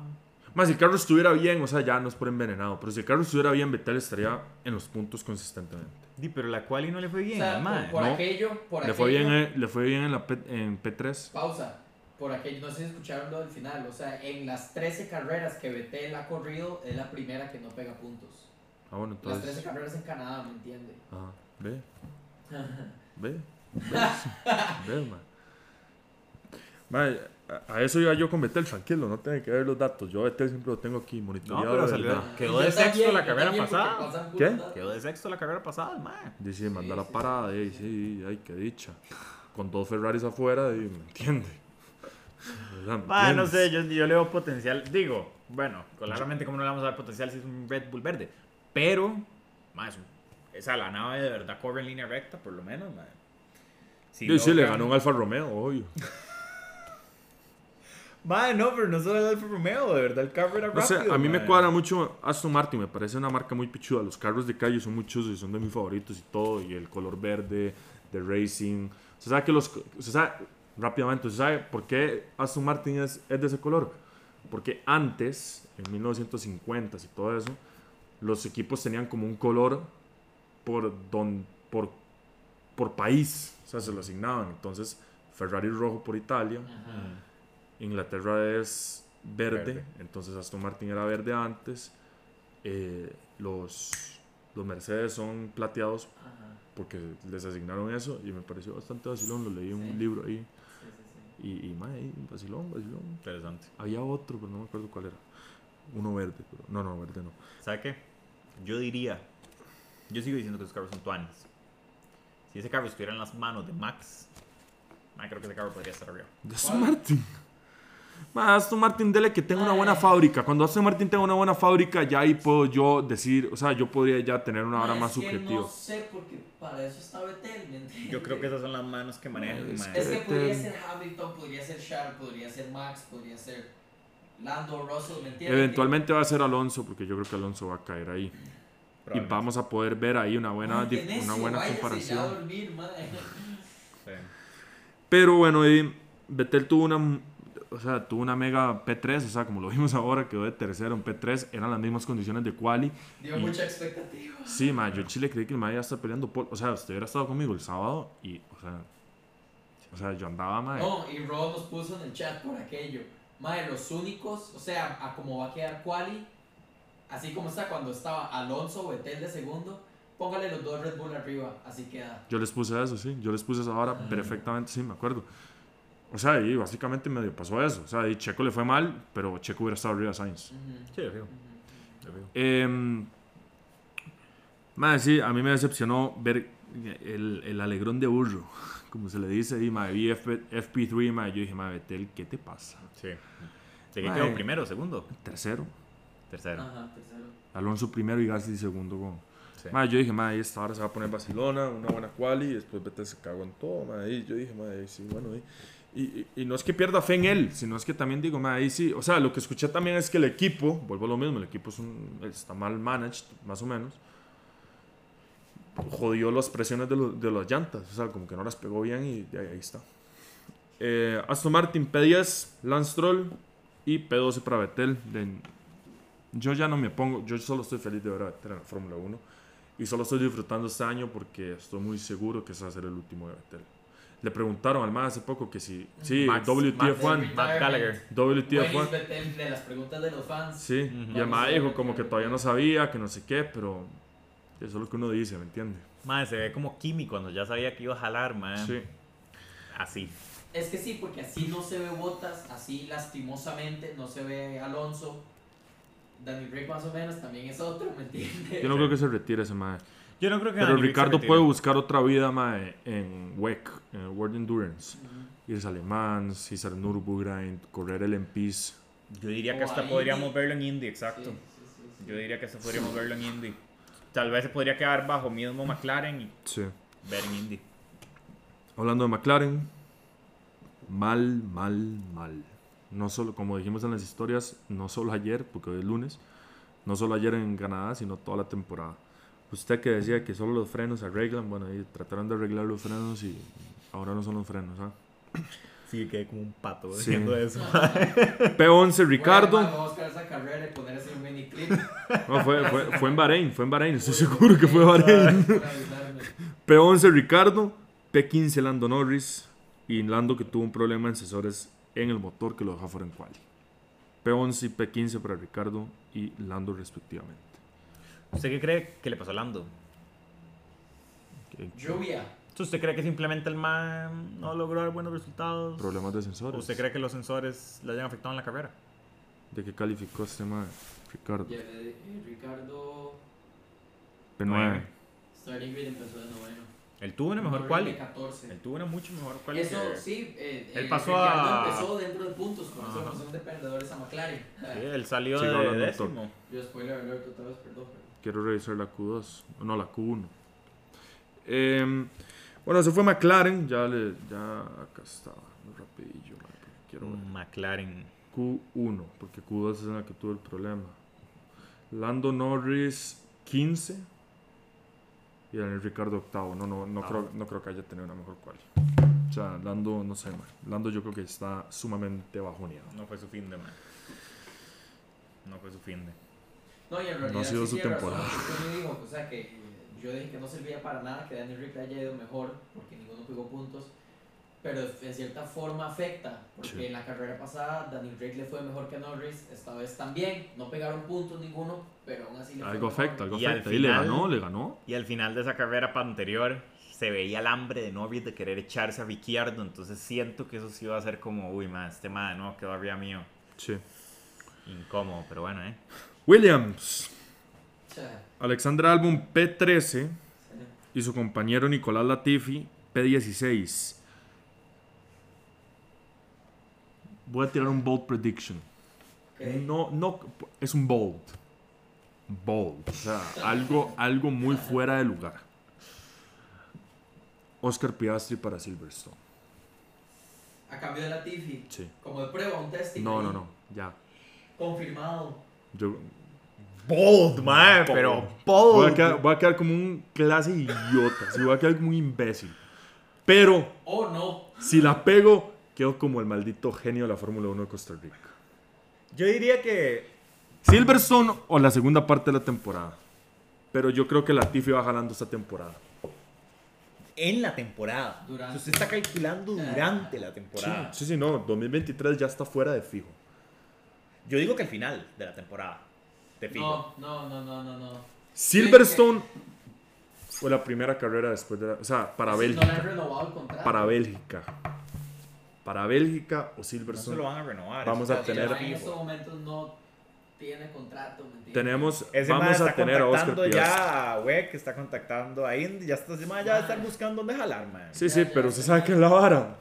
Más si el carro estuviera bien, o sea, ya no es por envenenado, pero si el carro estuviera bien, Vettel estaría en los puntos consistentemente. Di, pero la quali no le fue bien o sea, al por, por no. aquello. Por Le fue, aquello- bien, eh, le fue bien en, la P, en P3. Pausa. Por aquello, no sé si escucharon lo del final. O sea, en las 13 carreras que Betel ha corrido, es la primera que no pega puntos. Ah, bueno, Las 13 entonces. carreras en Canadá, ¿me entiende? Ajá, ve, ve, ve, ve, ma. Ma, a, a eso iba yo con Vettel, tranquilo, no tiene que ver los datos. Yo a Vettel siempre lo tengo aquí No, monitoreado. pero de salió-. Quedó de sexto también, la carrera pasada. ¿Qué? Quedó de sexto la carrera pasada, mae. Dice, manda Sí, la sí, parada, ey, sí, ay, qué dicha. Con dos Ferraris afuera, y, ¿me entiende? O sea, ¿me Mae, no sé, yo, yo le veo potencial. Digo, bueno, claramente, ¿cómo no le vamos a dar potencial si es un Red Bull verde? Pero, un- esa la nave de verdad corre en línea recta, por lo menos, mae. Si Yo sí le ganó un Alfa Romeo, obvio. Madre, no, pero no solo el Alfa Romeo, de verdad el carro era No sé, rápido. a mí me mae. cuadra mucho Aston Martin, me parece una marca muy pichuda. Los carros de calle son muchos y son de mis favoritos y todo. Y el color verde de racing. ¿Se sabe que los. Se sabe, rápidamente, ¿se sabe por qué Aston Martin es, es de ese color? Porque antes, en 1950 y todo eso, los equipos tenían como un color por, don, por, por país. O sea, se lo asignaban. Entonces, Ferrari rojo por Italia. Ajá. Inglaterra es verde, Verde. entonces Aston Martin era verde antes. Eh, los, los Mercedes son plateados Ajá. porque les asignaron eso y me pareció bastante vacilón. Lo leí en Sí. un libro ahí Sí, sí, sí. y, y mae, vacilón, vacilón. Interesante. Había otro, pero no me acuerdo cuál era. Uno verde, pero no, no, verde no. ¿Sabe qué? Yo diría, yo sigo diciendo que esos carros son tuanes. Si ese carro estuviera en las manos de Max, mae, creo que ese carro podría estar arriba. De Aston Martin. Mae, Aston Martin, dele que tenga una buena fábrica. Cuando Aston Martin tenga una buena fábrica, ya ahí puedo yo decir, o sea, yo podría ya tener una hora más es que subjetiva. No sé, porque para eso está Betel, ¿me entiendes? Yo creo que esas son las manos que manejan, Es mae. Es que Vettel. podría ser Hamilton, podría ser Charles, podría ser Max, podría ser Lando, Russell, ¿me entiendes? Eventualmente va a ser Alonso, porque yo creo que Alonso va a caer ahí. Y vamos a poder ver ahí una buena, una buena a comparación. dormir, madre. Sí. Pero bueno, y Vettel tuvo una, o sea, tuvo una mega P3, o sea, como lo vimos ahora, quedó de tercero en P3, eran las mismas condiciones de quali. Dio Y- mucha expectativa. Sí, ma, yo en Chile creí que el ma iba a estar peleando por, o sea, usted hubiera estado conmigo el sábado y, o sea, o sea, yo andaba, ma, No, y Rod nos puso en el chat por aquello. Madre, los únicos, o sea, a como va a quedar Quali, así como está cuando estaba Alonso, Betel de segundo, póngale los dos Red Bull arriba, así queda. yo les puse eso, sí, yo les puse esa hora Ah. perfectamente, sí, me acuerdo. O sea, y básicamente medio pasó eso, o sea, y Checo le fue mal, pero Checo hubiera estado arriba de Sainz. Ujú, Sí, de fijo, ujú. de fijo. Eh, madre, sí, a mí me decepcionó ver el, el alegrón de burro, como se le dice, y madre, vi FP, FP3, madre, yo dije, madre, Betel, ¿qué te pasa? Sí. ¿De qué quedó primero, segundo? Tercero, Tercero. Ajá, tercero. Alonso primero y Gasly segundo. Con... Sí. Madre, yo dije, madre, esta hora se va a poner Barcelona, una buena quali, y después Betel se cagó en todo, madre, y yo dije, madre, sí, bueno, y, y, y no es que pierda fe en él, sino es que también digo, madre, ahí sí, o sea, lo que escuché también es que el equipo, vuelvo a lo mismo, el equipo es un- está mal managed, más o menos, jodió las presiones de, lo- de las llantas, o sea, como que no las pegó bien y de ahí, ahí está. Eh, Aston Martin P10, Lance Stroll y P12 para Vettel. De- yo ya no me pongo, yo solo estoy feliz de ver a Vettel en la Fórmula 1 y solo estoy disfrutando este año porque estoy muy seguro que ese va a ser el último de Vettel. Le preguntaron al más hace poco que si, sí, Max- WTF1, Matt Gallagher. WTF1, Betel de las preguntas de los fans. sí, Ujú. y el más dijo como que todavía no sabía, que no sé qué, pero eso es lo que uno dice, ¿me entiende? Madre, se ve como Kimi cuando ya sabía que iba a jalar, man. Sí. Así. Es que sí, porque así no se ve Botas, así lastimosamente no se ve Alonso. Danny Rick más o menos también es otro, ¿me entiendes? Yo no creo que se retire ese mae. Yo no creo que Pero Ricardo puede buscar otra vida mae, en WEC, en World Endurance. Irse a Le Mans, irse al Nürburgring, correr el MPs. Yo diría que hasta podríamos verlo en Indy, exacto. sí, sí, sí. Yo diría que hasta podríamos verlo en Indy. Tal vez se podría quedar bajo mismo McLaren y Sí. ver en Indy. Hablando de McLaren, mal, mal, mal. No solo, como dijimos en las historias, no solo ayer, porque hoy es lunes, no solo ayer en Canadá, sino toda la temporada. Usted que decía que solo los frenos se arreglan, bueno, ahí trataron de arreglar los frenos y ahora no son los frenos. ¿ah? Sí, quedé como un pato Sí. diciendo eso. P11 Ricardo. Bueno, vamos a buscar esa carrera y poner ese mini clip. No, fue, fue, fue en Bahrein, fue en Bahrein, estoy seguro que fue Bahrein. para avisarme. P11 Ricardo, P15 Lando Norris y Lando que tuvo un problema en sensores en el motor que lo dejó fuera en quali. P11 y P15 para Ricardo y Lando respectivamente. ¿Usted qué cree que le pasó a Lando? ¿Qué- Lluvia. ¿Usted cree que simplemente el man no logró dar buenos resultados? Problemas de sensores. ¿Usted cree que los sensores le hayan afectado en la carrera? ¿De qué calificó este mae? Ricardo. Ya, eh, Ricardo. P9. Starting grid empezó de noveno. Él tuvo una mejor quali. de 14. Él tuvo una mucho mejor quali. Eso que- sí, eh, Él eh, pasó Ricciardo a- empezó dentro de puntos, con no son de perdedores a McLaren. Sí, él salió Siga de décimo. Yo spoiler alert otra vez, perdón. Quiero revisar la Q2. No, la Q1. Em, bueno, se fue McLaren. Ya le. Ya. Acá está. Rapidillo. quiero ver. McLaren. Q1, porque Q2 es en la que tuvo el problema. Lando Norris 15 y Daniel Ricardo octavo. No, no, no, Ah. creo, no creo que haya tenido una mejor cual. O sea, Lando, no sé, man. Lando yo creo que está sumamente bajoneado. No fue su fin de, man. No fue su fin de. No, y en realidad No ha sido sí su razón temporada. me dijo, o sea que yo dije que no servía para nada que Daniel Rick haya ido mejor porque ninguno pegó puntos, pero en cierta forma afecta, porque Sí. en la carrera pasada Daniel Rick le fue mejor que Norris, esta vez también, no pegaron puntos ninguno, pero aún así le fue Algo mejor. afecta, algo Y al afecta. Y le final- ganó, le ganó. Y al final de esa carrera anterior se veía el hambre de Norris de querer echarse a Ricciardo. Entonces siento que eso sí va a ser como, uy, man, este man no quedó arriba mío. Sí. Incómodo, pero bueno, eh. Williams. Alexander Albon P13 sí. y su compañero Nicolás Latifi P16. Voy a tirar un bold prediction. No, no, es un bold. Bold. O sea, algo, algo muy fuera de lugar. Oscar Piastri para Silverstone. A cambio de la Tiffy, Sí. como de prueba, un testing. No, no, no. Ya. Confirmado. Yo Bold, man, pero voy bold. a, quedar, voy a quedar como un clase idiota. Sí, voy a quedar como un imbécil. Pero O no. si la pego, quedo como el maldito genio de la Fórmula 1 de Costa Rica. Yo diría que Silverstone o la segunda parte de la temporada. Pero yo creo que Latifi va ganando esta temporada. en la temporada. Durante. Usted está calculando durante la temporada. Sí, sí, no. 2023 ya está fuera de fijo. Yo digo que al final de la temporada. Te fijo. No, no, no, no, no, no. Silverstone fue la primera carrera después de la... O sea, para Sí, No le han Bélgica. renovado el contrato. Para Bélgica. Para Bélgica o No se Silverstone. lo van a renovar. Vamos a tener- en estos momentos no tiene contrato, ¿me? Tenemos... Ese vamos a tener a Oscar Piastri. ya a Weck, que está contactando a Indy, ya está, ya va a estar buscando dónde jalar, man. Sí, Ya, sí, ya, pero ya. usted sabe que es la vara.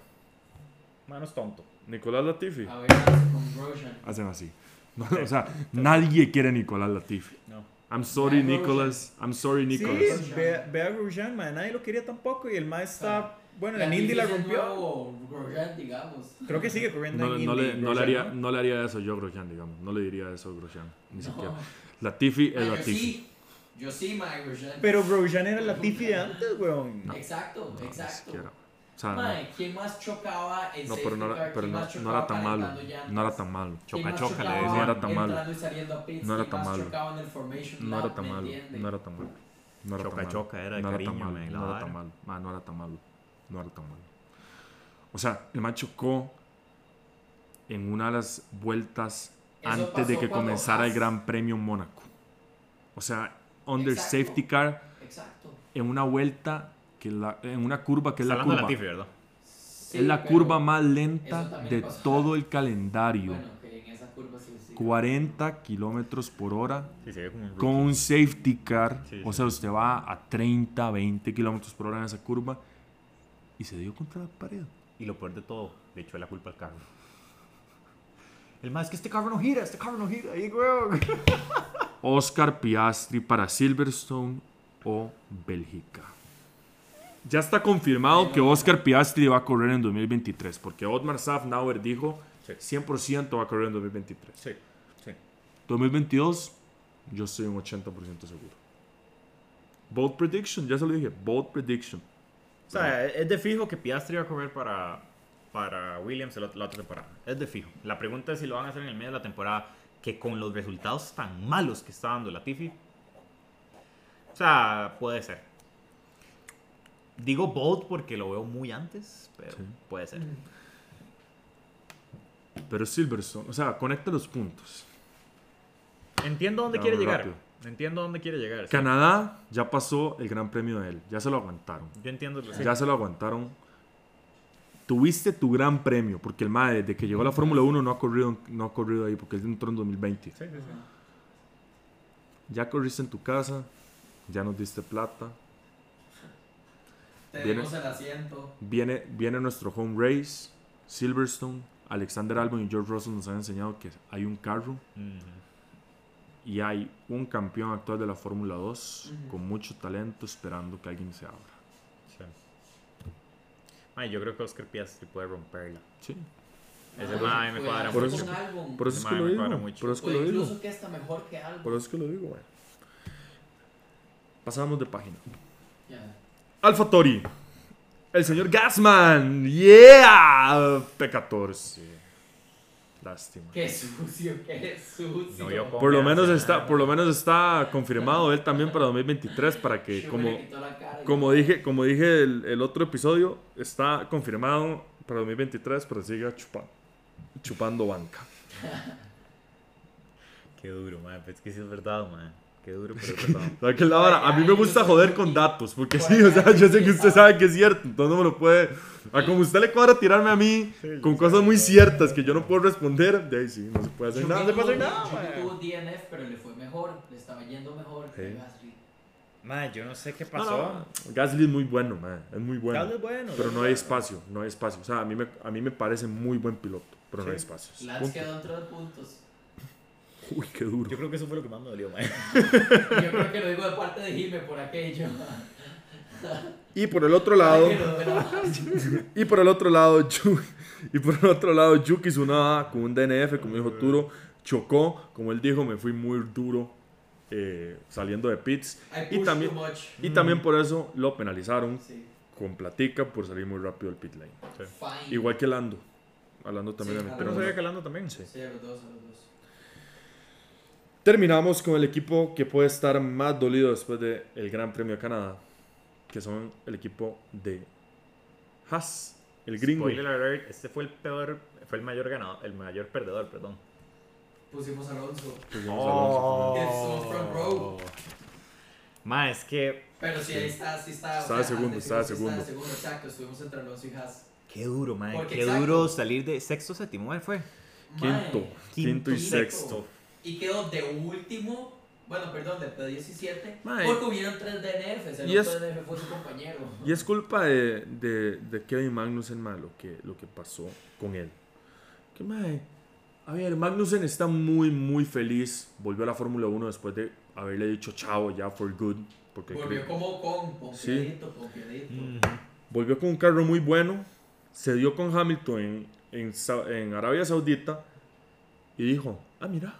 Mano es tonto. Nicolás Latifi. A ver, con Grosjean. Hacen así. No, o sea, nadie quiere a Nicolás Latifi. No. I'm sorry, Mae, Nicholas. I'm sorry, Nicholas. Sí, ve, ve a Grosjean, man, nadie lo quería tampoco y el mae está, bueno, en Latifi Indy la rompió. nuevo Grosjean, digamos. Creo que sigue corriendo No, en no Indy. le, no, le haría, ¿no? le haría eso yo, Grosjean, digamos. No le diría eso a Grosjean. Ni No. siquiera. Latifi es Ah, yo Latifi. sí, yo sí, mae, Grosjean. Pero Grosjean era la Tiffy de antes, weón. Exacto, No, ni exacto. siquiera. Sea, no. Mae, ¿quién más chocaba en No, pero no era, pero ¿Quién no, más no era tan malo. No era tan malo. ¿Quién Choca, choca, le decían. No era tan malo. No era ¿Quién tan malo. No era tan ¿Me malo. No era tan malo. No era Choca, tan malo. choca, era de no era cariño, tan malo. No era tan malo. Ma, no era tan malo. No era tan malo. O sea, el man chocó en una de las vueltas Eso antes de que comenzara el Gran Premio en Mónaco. O sea, under Exacto. safety car Exacto. en una vuelta, que la, en una curva que es la curva. es la curva más lenta de todo el calendario. Bueno, que en esa curva sí, sí. 40 kilómetros por hora un con un safety car. Sí, o sí. sea, usted va a 30, 20 kilómetros por hora en esa curva y se dio contra la pared. Y lo peor de todo, le echó la culpa al carro. El más es que este carro no gira, este carro no gira. Ahí, weón. Oscar Piastri para Silverstone o Bélgica. Ya está confirmado que Oscar Piastri va a correr en 2023, porque Otmar Safnauer dijo Sí. 100% va a correr en 2023. Sí, sí. 2022, yo estoy un 80% seguro. Bold prediction, ya se lo dije, bold prediction. O sea, es de fijo que Piastri va a correr para, para Williams la, la otra temporada. Es de fijo. La pregunta es si lo van a hacer en el medio de la temporada, que con los resultados tan malos que está dando la Tiffy. O sea, puede ser. Digo bold porque lo veo muy antes, pero Sí. puede ser. Pero Silverstone, o sea, conecta los puntos. Entiendo dónde Ya, quiere llegar. rápido. Entiendo dónde quiere llegar. sí. Canadá ya pasó el gran premio de él, ya se lo aguantaron. Yo entiendo. sí. Ya se lo aguantaron. Tuviste tu gran premio, porque el MAE, desde que llegó a la Fórmula 1, no ha, corrido, no ha corrido ahí, porque él entró en 2020. Sí, sí, sí. Ya corriste en tu casa, ya nos diste plata. Tenemos el asiento. Viene, viene nuestro home race, Silverstone. Alexander Albon y George Russell nos han enseñado que hay un carro y hay un campeón actual de la Fórmula 2 Ujú. con mucho talento esperando que alguien se abra. Sí. Ay, yo creo que Oscar Piastri puede romperla. Sí. Ese Ah, mae me pues, cuadra Por eso- mucho. álbum. Por eso es que lo digo. Por eso es que lo digo. incluso que está mejor que álbum. Por eso es que lo digo. Pasamos de página. Ya. Alfa Tori. El señor Gasman. Yeah. P14. Lástima. Qué sucio, qué sucio. No, yo como- Por lo menos está, por lo menos está confirmado él también para 2023 para que como como dije, como dije el, el otro episodio, está confirmado para 2023 para que siga chupando, chupando banca. Qué duro, mae. Pues es que sí es verdad, mae. Qué duro, pero es verdad. ¿Sabe qué, Laura? A mí me gusta joder con datos, porque sí, o sea, yo sé que usted sabe que es cierto, entonces no me lo puede... A como usted le cuadra tirarme a mí con cosas muy ciertas que yo no puedo responder, de ahí sí, no se puede hacer nada. tuvo- hacer nada, Shugo mae. tuvo DNF, pero le fue mejor. Le estaba yendo mejor que Sí. Gasly. Mae, yo no sé qué No, pasó. no, Gasly es muy bueno, man, es muy bueno. Gasly es bueno, Pero no hay espacio, no hay espacio. O sea, a mí me, a mí me parece muy buen piloto, pero no hay Sí. espacios. Lance quedó entre dos puntos. Uy, qué duro. Yo creo que eso fue lo que más me dolió, mae. Y yo creo que lo digo de parte de Jime por aquello. Y por el otro lado... Y por el otro lado, y por el otro lado, Yuki Tsunoda con un DNF, como dijo Turo, chocó, como él dijo, me fui muy duro eh, saliendo de pits. Y también, y también por eso lo penalizaron Sí. con platica por salir muy rápido del pit lane. Fine. Igual que Lando. También Sí, le Pero no sabía que Lando también. Sí. Sí, los dos, los dos. Terminamos con el equipo que puede estar más dolido después del Gran Premio de Canadá, que son el equipo de Haas, el gringo. Spoiler alert, este fue el peor, fue el mayor ganador, el mayor perdedor, perdón. Pusimos a Alonso. Vamos a Alonso. Front row. Ma, es que Pero sí, ahí está, sí está. Estaba o sea, segundo, estaba segundo. Está segundo, exacto. Estuvimos entre Alonso y Haas. qué duro, ma, Porque qué exacto. duro salir de sexto séptimo, ¿cuál fue? Quinto, quinto y y sexto. Y quedó de último. Bueno, perdón, de P17. Mae. Porque hubieron tres DNFs. El Y otro es- DNF fue su compañero. Y es culpa de, de, de Kevin Magnussen, ma, lo que, lo que pasó con él. Que, mae, a ver, Magnussen está muy, muy feliz. Volvió a la Fórmula 1 después de haberle dicho chao ya for good. Porque Volvió creo- como con confiadito, confiadito. volvió con un carro muy bueno. Se dio con Hamilton en, en, en Arabia Saudita. Y dijo, ah, mira,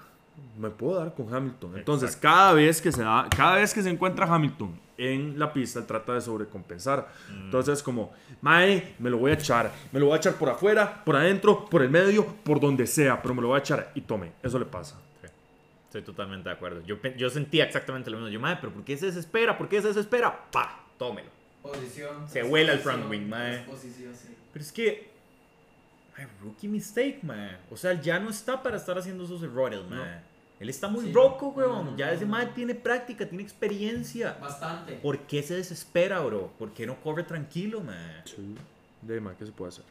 me puedo dar con Hamilton. Entonces, Exacto. cada vez que se da, cada vez que se encuentra Hamilton en la pista, él trata de sobrecompensar. Entonces, como, mae, me lo voy a echar. Me lo voy a echar por afuera, por adentro, por el medio, por donde sea. Pero me lo voy a echar y tome. Eso le pasa. Sí, Estoy totalmente de acuerdo. Yo, yo sentía exactamente lo mismo. Yo, madre, pero ¿por qué se desespera? ¿Por qué se desespera? ¡Pa! Tómelo. Posición. Se vuela el front wing, mae. Posición, sí. Pero es que. Ay, rookie mistake, man. O sea, ya no está para estar haciendo esos errores, man. Él está muy Sí. no, weón. no, ya ese man tiene práctica, tiene experiencia. Bastante. ¿Por qué se desespera, bro? ¿Por qué no corre tranquilo, man? Sí. De ¿qué se puede hacer?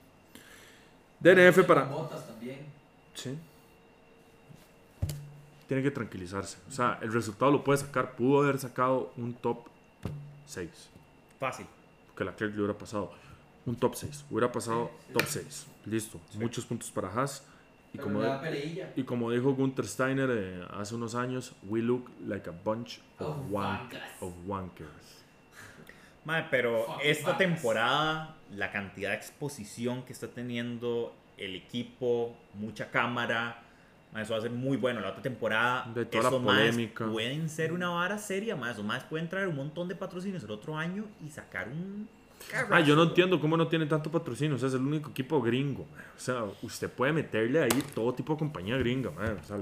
DNF para. Botas también. Sí. Tiene que tranquilizarse. O sea, el resultado lo puede sacar. Pudo haber sacado un top 6. Fácil. Que la Clerc le hubiera pasado. Un top 6. Hubiera pasado Sí, sí. top 6. Listo. Muchos puntos para Haas. Y Pero como, y como dijo Gunther Steiner eh, hace unos años, we look like a bunch of, Of wank- wankers. of wankers. Mae, pero Fucking esta temporada, la cantidad de exposición que está teniendo el equipo, mucha cámara, mae, eso va a ser muy bueno. La otra temporada, De toda la esos polémica. pueden ser una vara seria, más. Esos más pueden traer un montón de patrocinios el otro año y sacar un. Ah, yo no entiendo cómo no tiene tanto patrocinio. O sea, es el único equipo gringo. man. O sea, usted puede meterle ahí todo tipo de compañía gringa. man. O sea,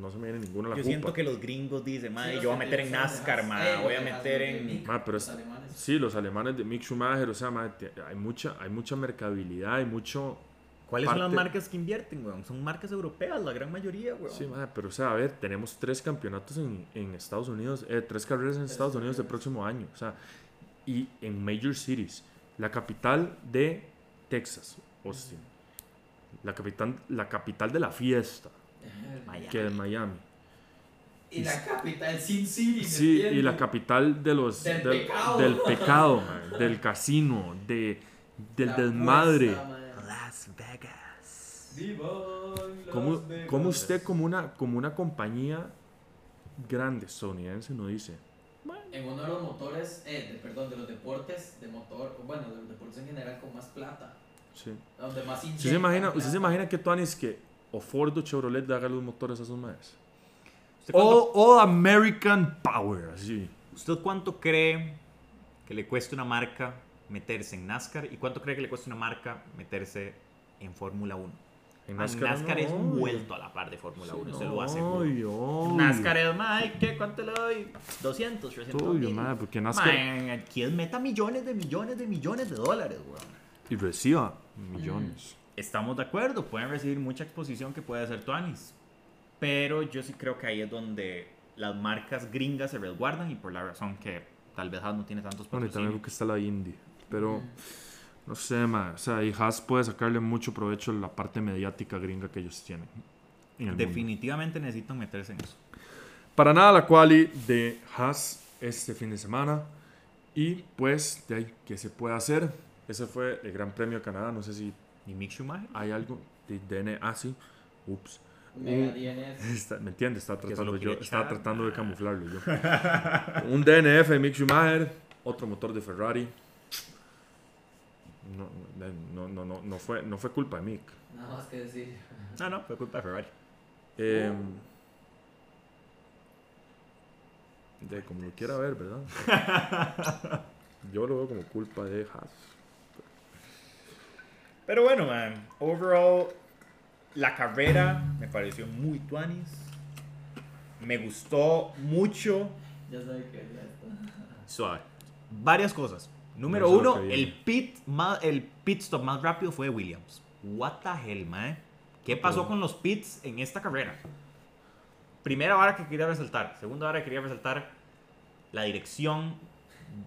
no se me viene ninguna a la Yo culpa. siento que los gringos dicen, madre, Sí, yo voy a meter en NASCAR, madre, voy a meter en. Ma, pero los es- alemanes. Sí, los alemanes de Mick Schumacher, o sea, ma, te- hay mucha, hay mucha mercabilidad, hay mucho... ¿Cuáles son las parte- marcas que invierten, weón? Son marcas europeas, la gran mayoría, weón. Sí, ma, pero o sea, a ver, tenemos tres campeonatos en, en Estados Unidos, eh, tres carreras en Estados Unidos el próximo año, o sea, y en Major Cities, la capital de Texas, Austin, la capital, la capital de la fiesta, Miami. que es Miami. Y la capital Sin City. ¿me Sí, y entiendes? la capital de los Del del, pecado. del pecado, ma, del casino, de, del La desmadre. apuesta, man. Las Vegas. Las ¿Cómo, Vegas. cómo usted como una, como una compañía grande estadounidense no dice? En uno de los motores, eh, de, perdón, de los deportes de motor, bueno, de los deportes en general con más plata. Sí. Donde más ¿Usted se imagina, usted se imagina que Tuanis que o Ford o Chevrolet le haga los motores a esos madres? ¿Usted cuánto, All, all American Power, así. ¿Usted cuánto cree que le cuesta una marca meterse en NASCAR y cuánto cree que le cuesta una marca meterse en Fórmula 1? Man, NASCAR NASCAR, es no, un vuelto a la par de Fórmula 1, se lo aseguro. NASCAR es, mae, ¿qué? ¿Cuánto le doy? 200, 300 Obvio, mae, porque NASCAR- Mae, aquí es meta millones de millones de millones de dólares, weón. Y reciba millones. Estamos de acuerdo, pueden recibir mucha exposición que puede hacer Tuanis. Pero yo sí creo que ahí es donde las marcas gringas se resguardan y por la razón que tal vez no tiene tantos Bueno, y también patrocinios. porque está la Indy. Pero, no sé, ma, o sea, y Haas puede sacarle mucho provecho a la parte mediática gringa que ellos tienen. en el mundo. Definitivamente necesitan meterse en eso. Para nada la quali de Haas este fin de semana. Y pues, de ahí, ¿qué se puede hacer? Ese fue el Gran Premio de Canadá. No sé si ¿Y Mick Schumacher? hay algo de DN. Ah, sí. Ups. Mega DNF. Está- ¿Me entiendes? Estaba tratando, yo, estaba tratando de camuflarlo yo. Un DNF de Mick Schumacher, otro motor de Ferrari. No, no, no, no, no, fue, no fue culpa de Mick. Nada más que decir. No, no, fue culpa de Ferrari. Eh, de como lo quiera ver, ¿verdad? Yo lo veo como culpa de Haas. Pero bueno, man, overall, la carrera me pareció muy tuanis. Me gustó mucho. Ya sabe que ya está. Suave. Varias cosas. Número No uno, el pit, más, el pit stop más rápido fue de Williams. What the hell, man. ¿Qué pasó con los pits en esta carrera? Primera vara que quería resaltar. Segunda vara que quería resaltar. La dirección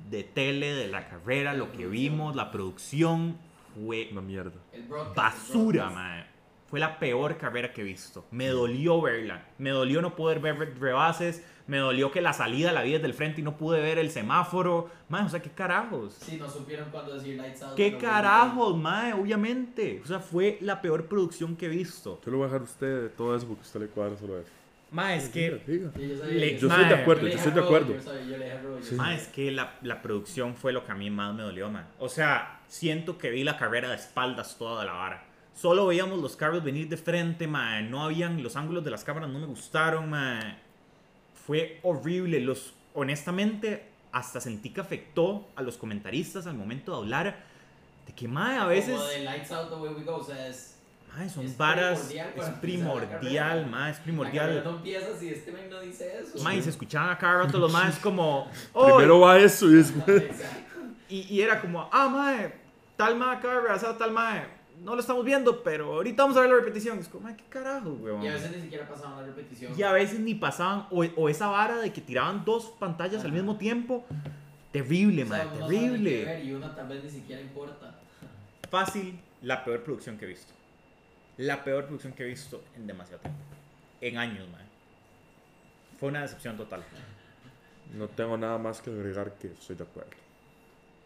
de tele de la carrera, lo que vimos, la producción fue Una mierda. Basura, man. Fue la peor carrera que he visto. Me dolió verla. Me dolió no poder ver re- rebases. Me dolió que la salida la vi desde el frente y no pude ver el semáforo. Man, o sea, ¿qué carajos? Sí, no supieron cuándo decir lights out. ¿Qué carajos, man? Obviamente. O sea, fue la peor producción que he visto. Yo lo voy a dejar a usted de todo eso porque a usted le cuadra solo eso. Man, es que... Yo Mae, estoy de acuerdo, le yo estoy de a acuerdo. a. Man, es que la, la producción fue lo que a mí más me dolió, man. O sea, siento que vi la carrera de espaldas toda la vara. Solo veíamos los carros venir de frente, man. No habían, los ángulos de las cámaras no me gustaron, man. Fue horrible. Los, honestamente, hasta sentí que afectó a los comentaristas al momento de hablar. De que, man, a veces... Como de lights out the way we go, o sea, es. Mae, son Es varas, primordial es primordial, mae, es primordial. no empieza si este no dice eso. Mae, y se escuchaban a cada rato los maes como, Primero "Oh", va eso y después. Y, y era como, ah, mae, tal mae acaba de tal mae, no lo estamos viendo, pero ahorita vamos a ver la repetición. Es como, mae, qué carajo, weón. Y a veces ni siquiera pasaba una repetición. Y a veces ni pasaban, o, o esa vara de que tiraban dos pantallas al mismo tiempo. Terrible, O sea, qué terrible. ver Y una tal vez ni siquiera importa. Fácil, la peor producción que he visto. La peor producción que he visto en demasiado tiempo. En años, mae. Fue una decepción total. No tengo nada más que agregar que estoy de acuerdo.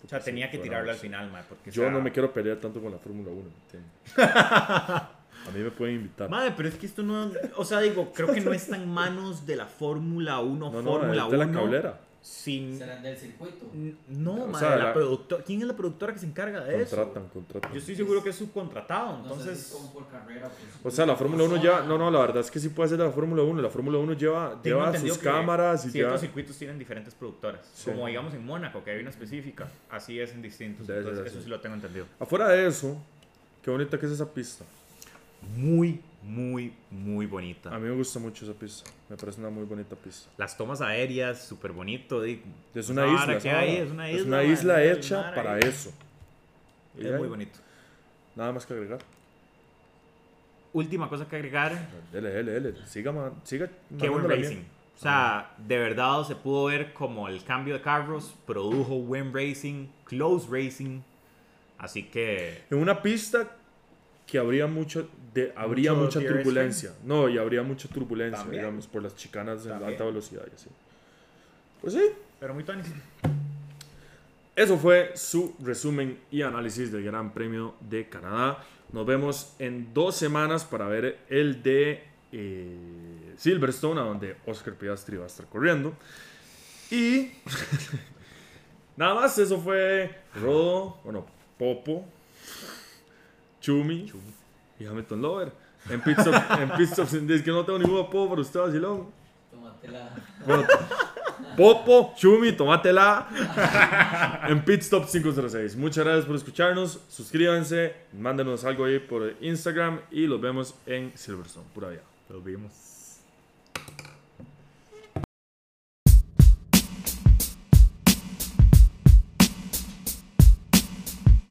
O sea, tenía que tirarlo al final, mae. Porque, Yo o sea, no me quiero pelear tanto con la Fórmula 1, ¿me entiendes? A mí me pueden invitar. Madre, pero es que esto no. O sea, digo, creo que no está en manos de la Fórmula 1, no, no, Fórmula es de 1. la cablera. Sin. Serán del circuito. No, O madre, sea, la la- productora. ¿Quién es la productora que se encarga de eso? Contratan, contratan. Yo estoy seguro que es subcontratado, No sé si es entonces. como por carrera. O sea, la Fórmula 1 lleva. No, no, la verdad es que sí puede ser de la Fórmula 1. La Fórmula 1 lleva, lleva sus cámaras y Ciertos lleva. circuitos tienen diferentes productoras. Sí. Como digamos en Mónaco, que hay una específica. Así es en distintos. Entonces, eso sí lo tengo entendido. Afuera de eso, qué bonita que es esa pista. Muy, muy, muy bonita. A mí me gusta mucho esa pista. Me parece una muy bonita pista. Las tomas aéreas, súper bonito. di- Es una isla. que hay, es una Es isla. una man, isla hecha para ahí. eso. Y Es muy bonito. Nada más que agregar. Última cosa que agregar. Dele, dele, dele. Siga, man, siga. Qué buen racing. bien. O sea, de verdad se pudo ver como el cambio de carros produjo buen racing, close racing. Así que En una pista que habría mucho de, habría mucha turbulencia. No, y habría mucha turbulencia, También. digamos, por las chicanas de También. alta velocidad y así. Pues sí, Pero muy tonis. eso fue su resumen y análisis del Gran Premio de Canadá. Nos vemos en dos semanas para ver el de eh, Silverstone, a donde Oscar Piastri va a estar corriendo. Y nada más, eso fue Rodo, bueno, Popo, Chumi, y Hamilton Lover. En Pitstop, en Pitstop, es que no tengo ningún apodo para usted, vacilón. Tómatela. Bueno, Popo, Chumi, tómatela. en Pitstop 506. Muchas gracias por escucharnos. Suscríbanse, mándenos algo ahí por Instagram y los vemos en Silverstone. Pura vida. Los vimos.